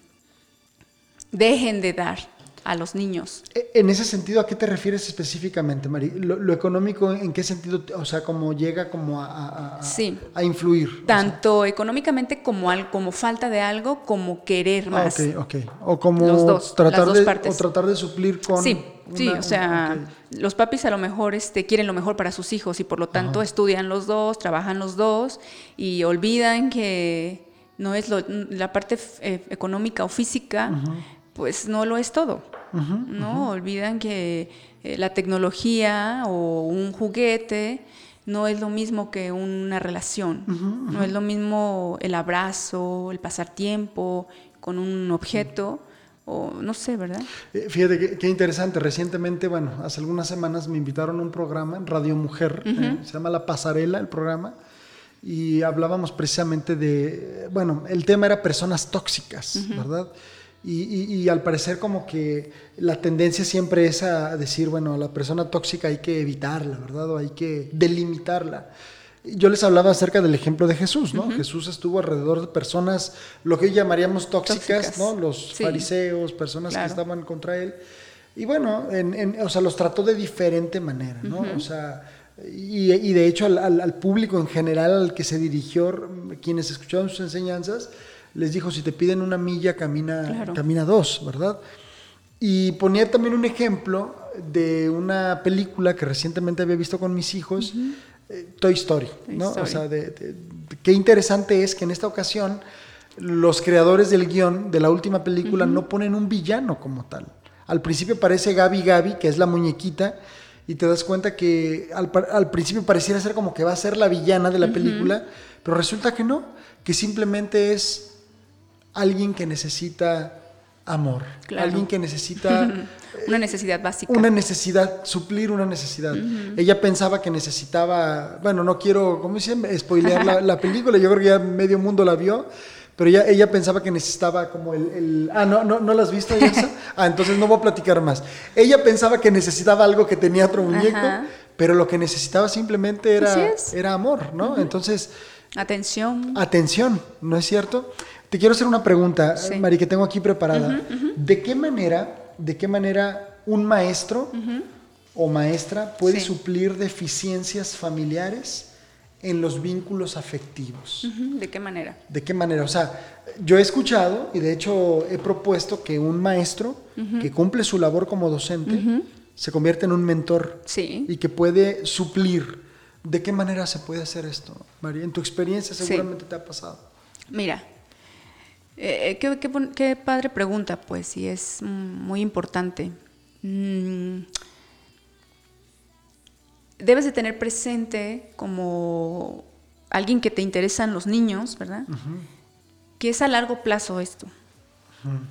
S2: dejen de dar a los niños.
S1: E- En ese sentido, ¿a qué te refieres específicamente, Mari? Lo, lo económico, ¿en qué sentido? O sea, como llega como a, a- a-
S2: Sí.
S1: a influir. O sea,
S2: Tanto económicamente como, al, como falta de algo, como querer
S1: ah,
S2: más.
S1: ok, ok. O como
S2: Los dos,
S1: tratar
S2: las dos
S1: de,
S2: partes.
S1: o tratar de suplir con.
S2: Sí, sí,
S1: una-
S2: o sea, los papis a lo mejor este, quieren lo mejor para sus hijos y por lo tanto estudian los dos, trabajan los dos y olvidan que no es lo- la parte eh, económica o física, pues no lo es todo. ¿no? Olvidan que eh, la tecnología o un juguete no es lo mismo que una relación. No es lo mismo el abrazo, el pasar tiempo con un objeto, o no sé, ¿verdad?
S1: Eh, Fíjate qué, qué interesante. Recientemente, bueno, hace algunas semanas me invitaron a un programa en Radio Mujer, eh, se llama La Pasarela, el programa, y hablábamos precisamente de, bueno, el tema era personas tóxicas, ¿verdad? Y, y- y al parecer como que la tendencia siempre es a decir, bueno, a la persona tóxica hay que evitarla, ¿verdad? O hay que delimitarla. Yo les hablaba acerca del ejemplo de Jesús, ¿no? Jesús estuvo alrededor de personas, lo que hoy llamaríamos tóxicas,
S2: Tóxicas.
S1: ¿no? Los
S2: Sí.
S1: fariseos, personas
S2: Claro.
S1: que estaban contra él. Y bueno, en- en- o sea, los trató de diferente manera, ¿no? O sea, y, y de hecho al, al- al público en general al que se dirigió, quienes escucharon sus enseñanzas, les dijo, si te piden una milla, camina,
S2: Claro.
S1: camina dos, ¿verdad? Y ponía también un ejemplo de una película que recientemente había visto con mis hijos, eh, Toy Story,
S2: Toy
S1: ¿no? O sea, de- de- de- qué interesante es que en esta ocasión los creadores del guion de la última película no ponen un villano como tal. Al principio parece Gaby Gaby, que es la muñequita, y te das cuenta que al principio pareciera ser como que va a ser la villana de la película, pero resulta que no, que simplemente es alguien que necesita amor,
S2: Claro.
S1: alguien que necesita
S2: Una necesidad básica.
S1: una necesidad, suplir una necesidad. Ella pensaba que necesitaba, bueno, no quiero, ¿cómo dicen? Spoilear la, la película, yo creo que ya medio mundo la vio, pero ella, ella pensaba que necesitaba como el, el- ah, no, no, no la has visto, Elsa? Ah, entonces no voy a platicar más. Ella pensaba que necesitaba algo que tenía otro muñeco,
S2: Ajá.
S1: pero lo que necesitaba simplemente era, era amor, ¿no? Entonces,
S2: Atención.
S1: atención, ¿no es cierto? Te quiero hacer una pregunta,
S2: Sí.
S1: Mari, que tengo aquí preparada. ¿De qué manera, de qué manera un maestro o maestra puede
S2: Sí.
S1: suplir deficiencias familiares en los vínculos afectivos?
S2: ¿De qué manera?
S1: ¿De qué manera? O sea, yo he escuchado y de hecho he propuesto que un maestro que cumple su labor como docente se convierte en un mentor
S2: Sí.
S1: y que puede suplir. ¿De qué manera se puede hacer esto, María? En tu experiencia
S2: Sí.
S1: seguramente te ha pasado.
S2: Mira, eh, eh, qué, qué padre pregunta, pues, y es muy importante. Mm, debes de tener presente como alguien que te interesan los niños, ¿verdad? Que es a largo plazo esto.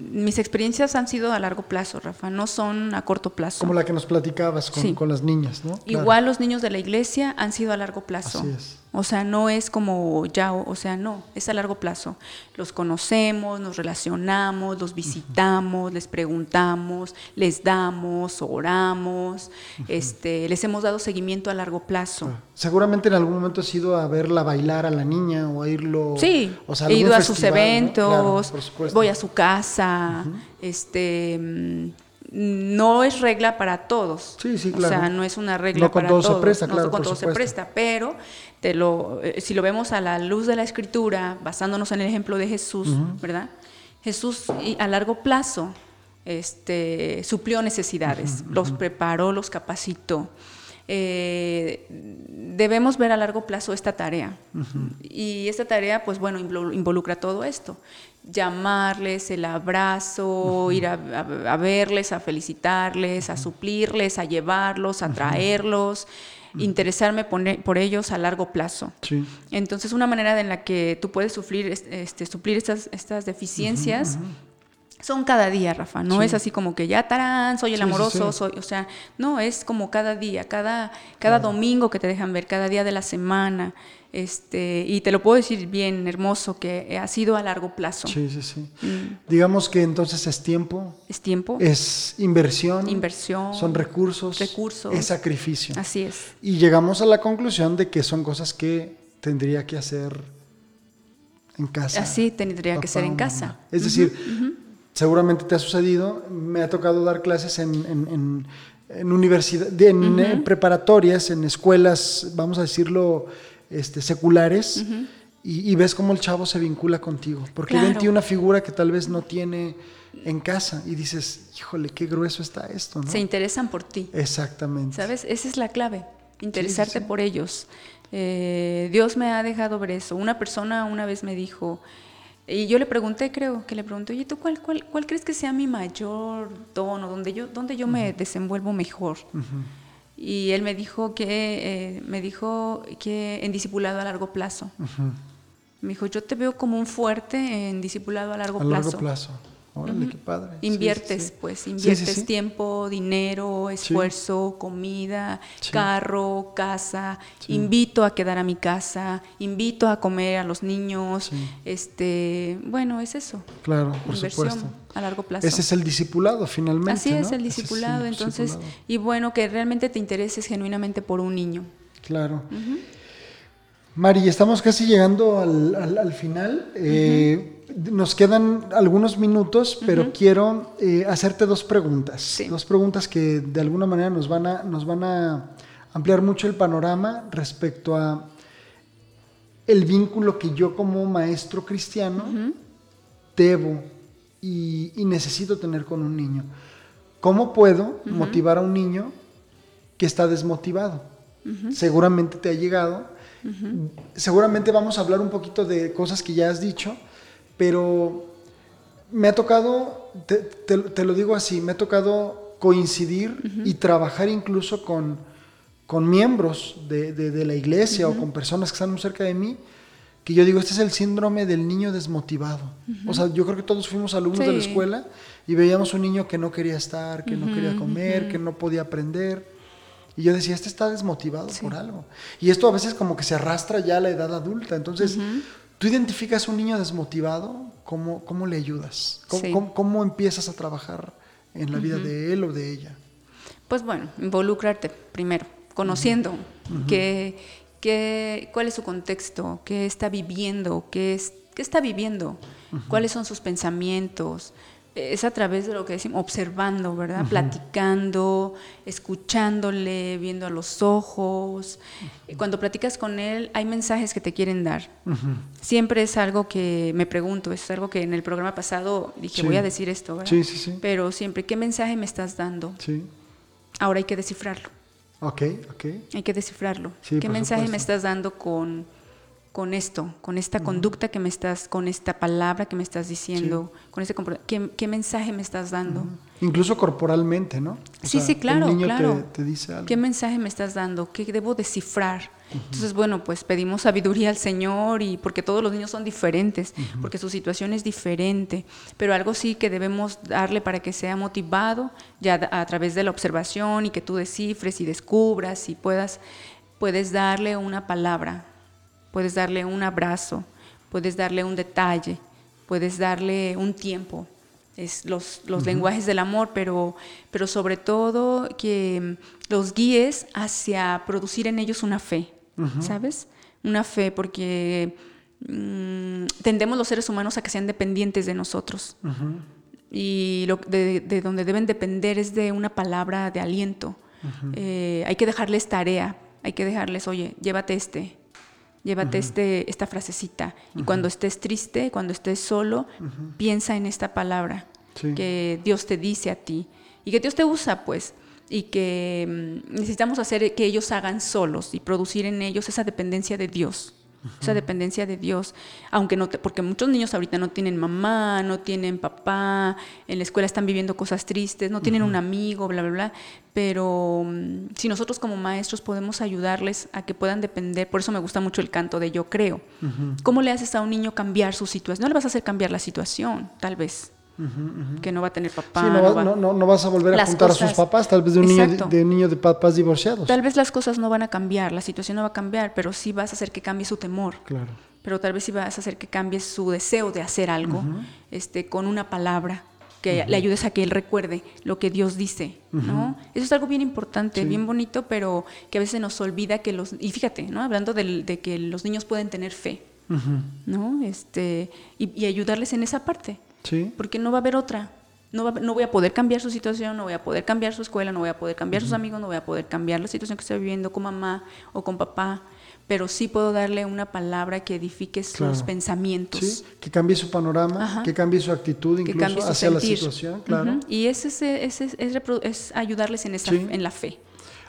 S2: Mis experiencias han sido a largo plazo, Rafa, no son a corto plazo.
S1: Como la que nos platicabas con,
S2: Sí.
S1: con las niñas, ¿no? Claro.
S2: Igual los niños de la iglesia han sido a largo plazo.
S1: Así es.
S2: O sea, no es como ya, o sea, no, es a largo plazo. Los conocemos, nos relacionamos, los visitamos, les preguntamos, les damos, oramos, este, les hemos dado seguimiento a largo plazo.
S1: Seguramente en algún momento has ido a verla bailar a la niña o a irlo.
S2: Sí,
S1: o sea,
S2: he ido a sus eventos,
S1: Claro,
S2: voy a su casa, este mm, no es regla para todos.
S1: Sí, sí,
S2: O
S1: claro.
S2: sea, no es una regla
S1: No con
S2: para
S1: todo se
S2: todos.
S1: presta,
S2: no
S1: claro,
S2: con todo se presta, pero te lo, eh, si lo vemos a la luz de la escritura, basándonos en el ejemplo de Jesús, ¿verdad? Jesús y a largo plazo este, suplió necesidades, los preparó, los capacitó. Eh, debemos ver a largo plazo esta tarea. Y esta tarea, pues bueno, involu- involucra todo esto. Llamarles, el abrazo, ir a, a- a verles, a felicitarles, a suplirles, a llevarlos, a traerlos, interesarme por ellos a largo plazo.
S1: Sí.
S2: Entonces, una manera en la que tú puedes suplir, es- este, suplir estas, estas deficiencias son cada día, Rafa. No
S1: Sí.
S2: es así como que ya tarán, soy el
S1: Sí,
S2: amoroso, soy, o sea, no, es como cada día, cada, cada domingo que te dejan ver, cada día de la semana. Este, y te lo puedo decir bien hermoso, que ha sido a largo plazo.
S1: Sí, sí, sí.
S2: Mm.
S1: Digamos que entonces es tiempo,
S2: Es tiempo,
S1: es inversión,
S2: Inversión,
S1: son recursos,
S2: recursos.
S1: es sacrificio.
S2: así es.
S1: Y llegamos a la conclusión de que son cosas que tendría que hacer en casa.
S2: Así tendría que ser en casa.
S1: Es decir, seguramente te ha sucedido, me ha tocado dar clases en, en, en- en universidad, en, preparatorias, en escuelas, vamos a decirlo, este, seculares, y, y ves cómo el chavo se vincula contigo, porque ven en
S2: Claro.
S1: ti una figura que tal vez no tiene en casa, y dices, híjole, qué grueso está esto, ¿no?
S2: Se interesan por ti.
S1: Exactamente.
S2: ¿Sabes? Esa es la clave, interesarte
S1: sí.
S2: por ellos. Eh, Dios me ha dejado ver eso. Una persona una vez me dijo, y yo le pregunté, creo, que le pregunté, oye, ¿tú cuál, cuál, cuál crees que sea mi mayor don o donde yo, donde yo me desenvuelvo mejor? Y él me dijo que, eh, me dijo que en discipulado a largo plazo. Me dijo, yo te veo como un fuerte en discipulado a largo
S1: a
S2: plazo.
S1: largo plazo. Órale, qué padre. Sí, sí,
S2: Inviertes,
S1: sí.
S2: pues, inviertes tiempo, dinero, esfuerzo, comida, carro, casa. Invito a quedar a mi casa, invito a comer a los niños. Este, bueno, es eso.
S1: Claro, por
S2: Inversión
S1: supuesto.
S2: a largo plazo.
S1: Ese es el discipulado, finalmente.
S2: Así es el
S1: es
S2: discipulado,
S1: el
S2: entonces,
S1: discipulado.
S2: y bueno, que realmente te intereses genuinamente por un niño.
S1: Claro. Mari, estamos casi llegando al, al- al final. Eh, Nos quedan algunos minutos, pero quiero eh, hacerte dos preguntas.
S2: Sí.
S1: Dos preguntas que de alguna manera nos van, a, nos van a ampliar mucho el panorama respecto a el vínculo que yo como maestro cristiano debo y, y necesito tener con un niño. ¿Cómo puedo motivar a un niño que está desmotivado? Seguramente te ha llegado. Seguramente vamos a hablar un poquito de cosas que ya has dicho, pero me ha tocado, te, te- te lo digo así, me ha tocado coincidir y trabajar incluso con, con miembros de, de- de la iglesia o con personas que están muy cerca de mí, que yo digo, este es el síndrome del niño desmotivado. O sea, yo creo que todos fuimos alumnos de la escuela y veíamos un niño que no quería estar, que no quería comer, que no podía aprender. Y yo decía, este está desmotivado por algo. Y esto a veces como que se arrastra ya a la edad adulta. Entonces, tú identificas un niño desmotivado, ¿cómo, cómo le ayudas? ¿Cómo,
S2: Sí.
S1: cómo- cómo empiezas a trabajar en la vida de él o de ella?
S2: Pues bueno, involucrarte primero conociendo qué- qué- cuál es su contexto, qué está viviendo, qué, es, qué está viviendo, cuáles son sus pensamientos. Es a través de lo que decimos, observando, ¿verdad? Platicando, escuchándole, viendo a los ojos. Cuando platicas con él, hay mensajes que te quieren dar. Siempre es algo que me pregunto, es algo que en el programa pasado dije,
S1: Sí.
S2: voy a decir esto, ¿verdad?
S1: Sí, sí, sí.
S2: Pero siempre, ¿qué mensaje me estás dando?
S1: Sí.
S2: Ahora hay que descifrarlo.
S1: Ok, ok.
S2: Hay que descifrarlo.
S1: Sí,
S2: ¿Qué mensaje me estás dando con, con esto, con esta conducta que me estás, con esta palabra que me estás diciendo, con ese compro- ¿qué, qué mensaje me estás dando?
S1: Incluso corporalmente, ¿no? O
S2: Sí,
S1: sea,
S2: sí, claro,
S1: El niño
S2: claro.
S1: Te, te dice algo.
S2: ¿Qué mensaje me estás dando? ¿Qué debo descifrar? Entonces, bueno, pues pedimos sabiduría al Señor y porque todos los niños son diferentes, porque su situación es diferente, pero algo sí que debemos darle para que sea motivado ya a a través de la observación y que tú descifres y descubras y puedas puedes darle una palabra, puedes darle un abrazo, puedes darle un detalle, puedes darle un tiempo. Es los, los lenguajes del amor, pero, pero sobre todo que los guíes hacia producir en ellos una fe, ¿sabes? Una fe, porque mm, tendemos los seres humanos a que sean dependientes de nosotros. Y lo, de, de donde deben depender es de una palabra de aliento. Eh, hay que dejarles tarea, hay que dejarles, oye, llévate este, llévate este, esta frasecita. Y cuando estés triste, cuando estés solo, piensa en esta palabra
S1: Sí.
S2: que Dios te dice a ti y que Dios te usa, pues. Y que mm, necesitamos hacer que ellos hagan solos y producir en ellos esa dependencia de Dios. Esa dependencia de Dios, aunque no te, porque muchos niños ahorita no tienen mamá, no tienen papá, en la escuela están viviendo cosas tristes, no tienen un amigo, bla, bla, bla. Pero mm, si nosotros como maestros podemos ayudarles a que puedan depender, por eso me gusta mucho el canto de yo creo. ¿Cómo le haces a un niño cambiar su situación? No le vas a hacer cambiar la situación, tal vez. Que no va a tener papá.
S1: Sí, no,
S2: va-
S1: no, no- vas a volver a juntar a sus papás, tal vez de un, niño de, de un niño de papás divorciados.
S2: Tal vez las cosas no van a cambiar, la situación no va a cambiar, pero sí vas a hacer que cambie su temor.
S1: Claro.
S2: Pero tal vez sí vas a hacer que cambie su deseo de hacer algo este, con una palabra que le ayudes a que él recuerde lo que Dios dice, ¿no? Eso es algo bien importante, bien bonito, pero que a veces nos olvida que los... Y fíjate, ¿no? Hablando del- de que los niños pueden tener fe, ¿no? Este, y, y ayudarles en esa parte,
S1: Sí.
S2: porque no va a haber otra. No, va no voy a poder cambiar su situación, no voy a poder cambiar su escuela, no voy a poder cambiar sus amigos, no voy a poder cambiar la situación que está viviendo con mamá o con papá, pero sí puedo darle una palabra que edifique sus
S1: Claro.
S2: pensamientos.
S1: Sí, que cambie su panorama,
S2: Ajá.
S1: que cambie su actitud incluso
S2: su
S1: hacia
S2: sentir.
S1: la situación, claro.
S2: Ujú. Y ese, es, ese es, es es ayudarles en, esa,
S1: Sí.
S2: en la fe.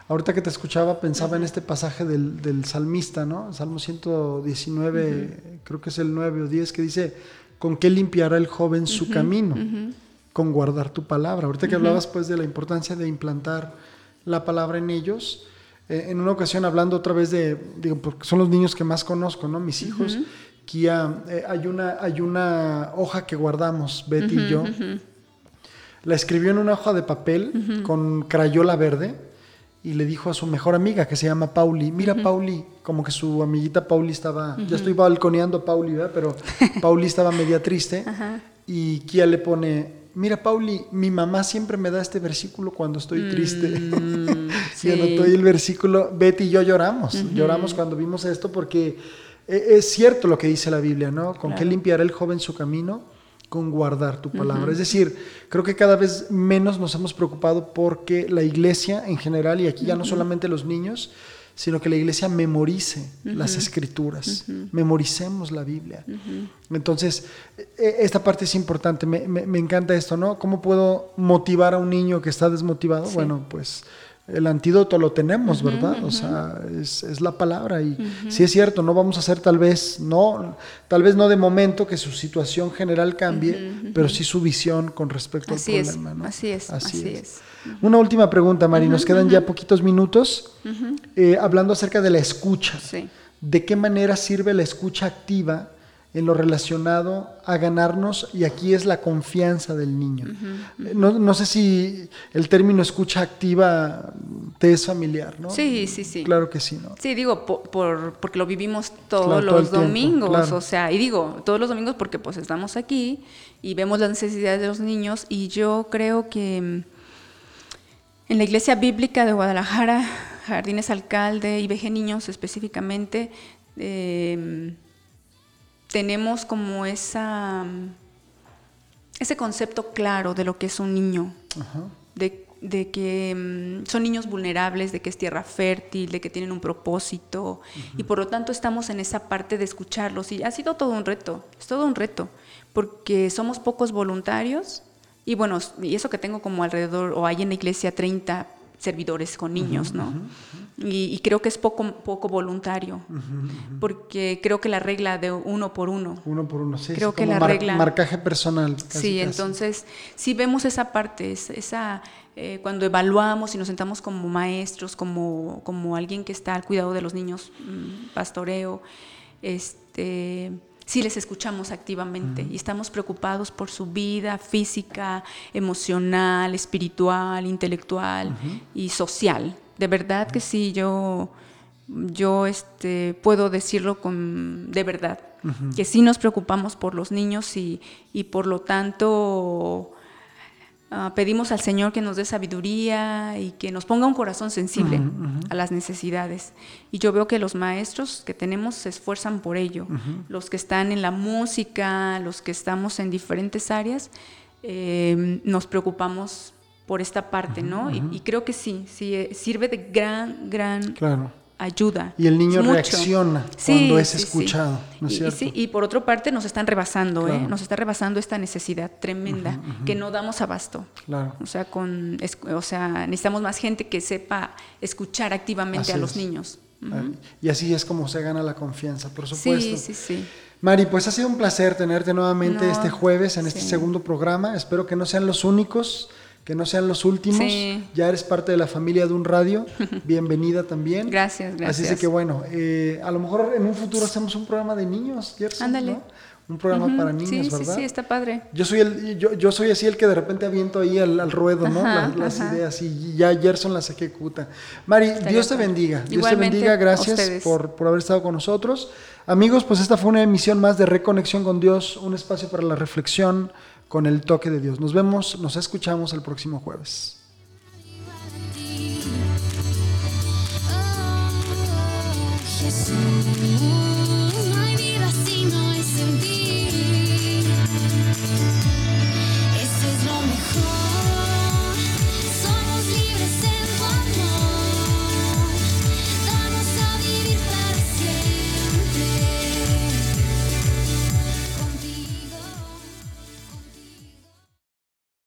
S1: Ahorita que te escuchaba pensaba en este pasaje del, del salmista, ¿no? Salmo 119, creo que es el 9 o 10, que dice, ¿con qué limpiará el joven su camino? Con guardar tu palabra. Ahorita que hablabas pues de la importancia de implantar la palabra en ellos, eh, en una ocasión hablando otra vez de, digo, porque son los niños que más conozco, ¿no? Mis hijos, Kia, eh, hay, una, hay una hoja que guardamos, Betty y yo, la escribió en una hoja de papel con crayola verde y le dijo a su mejor amiga que se llama Pauli, mira Pauli, como que su amiguita Pauli estaba, ya estoy balconeando a Pauli, ¿verdad? pero Pauli estaba media triste y Kia le pone, mira Pauli, mi mamá siempre me da este versículo cuando estoy triste.
S2: sí.
S1: y anotó el versículo, Betty y yo lloramos, lloramos cuando vimos esto porque eh, es cierto lo que dice la Biblia, ¿no? ¿Con qué limpiará el joven su camino? Con guardar tu palabra. Es decir, creo que cada vez menos nos hemos preocupado porque la iglesia en general, y aquí ya no solamente los niños, sino que la iglesia memorice las escrituras, memoricemos la Biblia. Entonces, e- esta parte es importante, me, me- me encanta esto, ¿no? ¿Cómo puedo motivar a un niño que está desmotivado? Bueno, pues el antídoto lo tenemos, ¿verdad? O sea, es, es la palabra y sí es cierto, no vamos a hacer tal vez, no, tal vez no de momento que su situación general cambie, pero sí su visión con respecto
S2: Así
S1: al
S2: es,
S1: problema, ¿no?
S2: así es, así es.
S1: Una última pregunta, Mari, nos quedan ya poquitos minutos eh, hablando acerca de la escucha.
S2: Sí.
S1: ¿De qué manera sirve la escucha activa en lo relacionado a ganarnos? Y aquí es la confianza del niño. No, no sé si el término escucha activa te es familiar, ¿no?
S2: Sí, sí, sí.
S1: Claro que sí, ¿no?
S2: Sí, digo, po- por, porque lo vivimos todos
S1: Claro, todo el
S2: los
S1: tiempo,
S2: domingos,
S1: claro.
S2: o sea, y digo, todos los domingos porque pues estamos aquí y vemos las necesidades de los niños y yo creo que mm, en la iglesia bíblica de Guadalajara Jardines Alcalde y VG Niños específicamente, eh, tenemos como esa, ese concepto claro de lo que es un niño,
S1: Ajá.
S2: de, de que mm, son niños vulnerables, de que es tierra fértil, de que tienen un propósito, y por lo tanto estamos en esa parte de escucharlos, y ha sido todo un reto, es todo un reto, porque somos pocos voluntarios, y bueno, y eso que tengo como alrededor, o hay en la iglesia 30 servidores con niños, ¿no? Y, y creo que es poco, poco voluntario, porque creo que la regla de uno por uno,
S1: Uno por uno, sí.
S2: Creo
S1: sí,
S2: que
S1: como
S2: la
S1: mar-
S2: regla-
S1: Marcaje personal. casi,
S2: Sí,
S1: casi.
S2: entonces sí vemos esa parte, es- esa eh, cuando evaluamos y nos sentamos como maestros, como, como alguien que está al cuidado de los niños, mm, pastoreo, este, sí les escuchamos activamente y estamos preocupados por su vida física, emocional, espiritual, intelectual y social. De verdad que sí, yo yo este, puedo decirlo con, de verdad, que sí nos preocupamos por los niños y, y por lo tanto ah, pedimos al Señor que nos dé sabiduría y que nos ponga un corazón sensible a las necesidades. Y yo veo que los maestros que tenemos se esfuerzan por ello, los que están en la música, los que estamos en diferentes áreas, eh, nos preocupamos por esta parte, ¿no? Y- y, creo que sí, sí, eh, sirve de gran, gran
S1: Claro.
S2: Ayuda.
S1: Y el niño
S2: Mucho.
S1: reacciona
S2: Sí,
S1: cuando es
S2: sí, sí.
S1: escuchado, ¿no es
S2: y, por otra parte nos están rebasando, ¿eh? Nos está rebasando esta necesidad tremenda que no damos abasto.
S1: Claro.
S2: O sea, con, es- o sea, necesitamos más gente que sepa escuchar activamente
S1: Así
S2: a los
S1: es.
S2: niños.
S1: Ay, Y así es como se gana la confianza, por supuesto.
S2: Sí, sí, sí.
S1: Mari, pues ha sido un placer tenerte nuevamente
S2: No,
S1: este jueves en este segundo programa. Espero que no sean los únicos, que no sean los últimos.
S2: Sí.
S1: Ya eres parte de la familia de un radio. Bienvenida también.
S2: Gracias,
S1: Así
S2: gracias.
S1: es que bueno, eh, a lo mejor en un futuro hacemos un programa de niños, Gerson,
S2: Ándale.
S1: ¿no? Un programa para niños,
S2: sí,
S1: ¿verdad?
S2: Sí, sí, está padre.
S1: Yo soy el, yo, yo soy así el que de repente aviento ahí al, al ruedo, ¿no?
S2: Ajá,
S1: las las
S2: ajá.
S1: ideas y ya Gerson las ejecuta. Mari, Dios te bendiga. Dios te bendiga. Gracias por, por haber estado con nosotros. Amigos, pues esta fue una emisión más de Reconexión con Dios, un espacio para la reflexión con el toque de Dios. Nos vemos, nos escuchamos el próximo jueves.
S5: Jesús.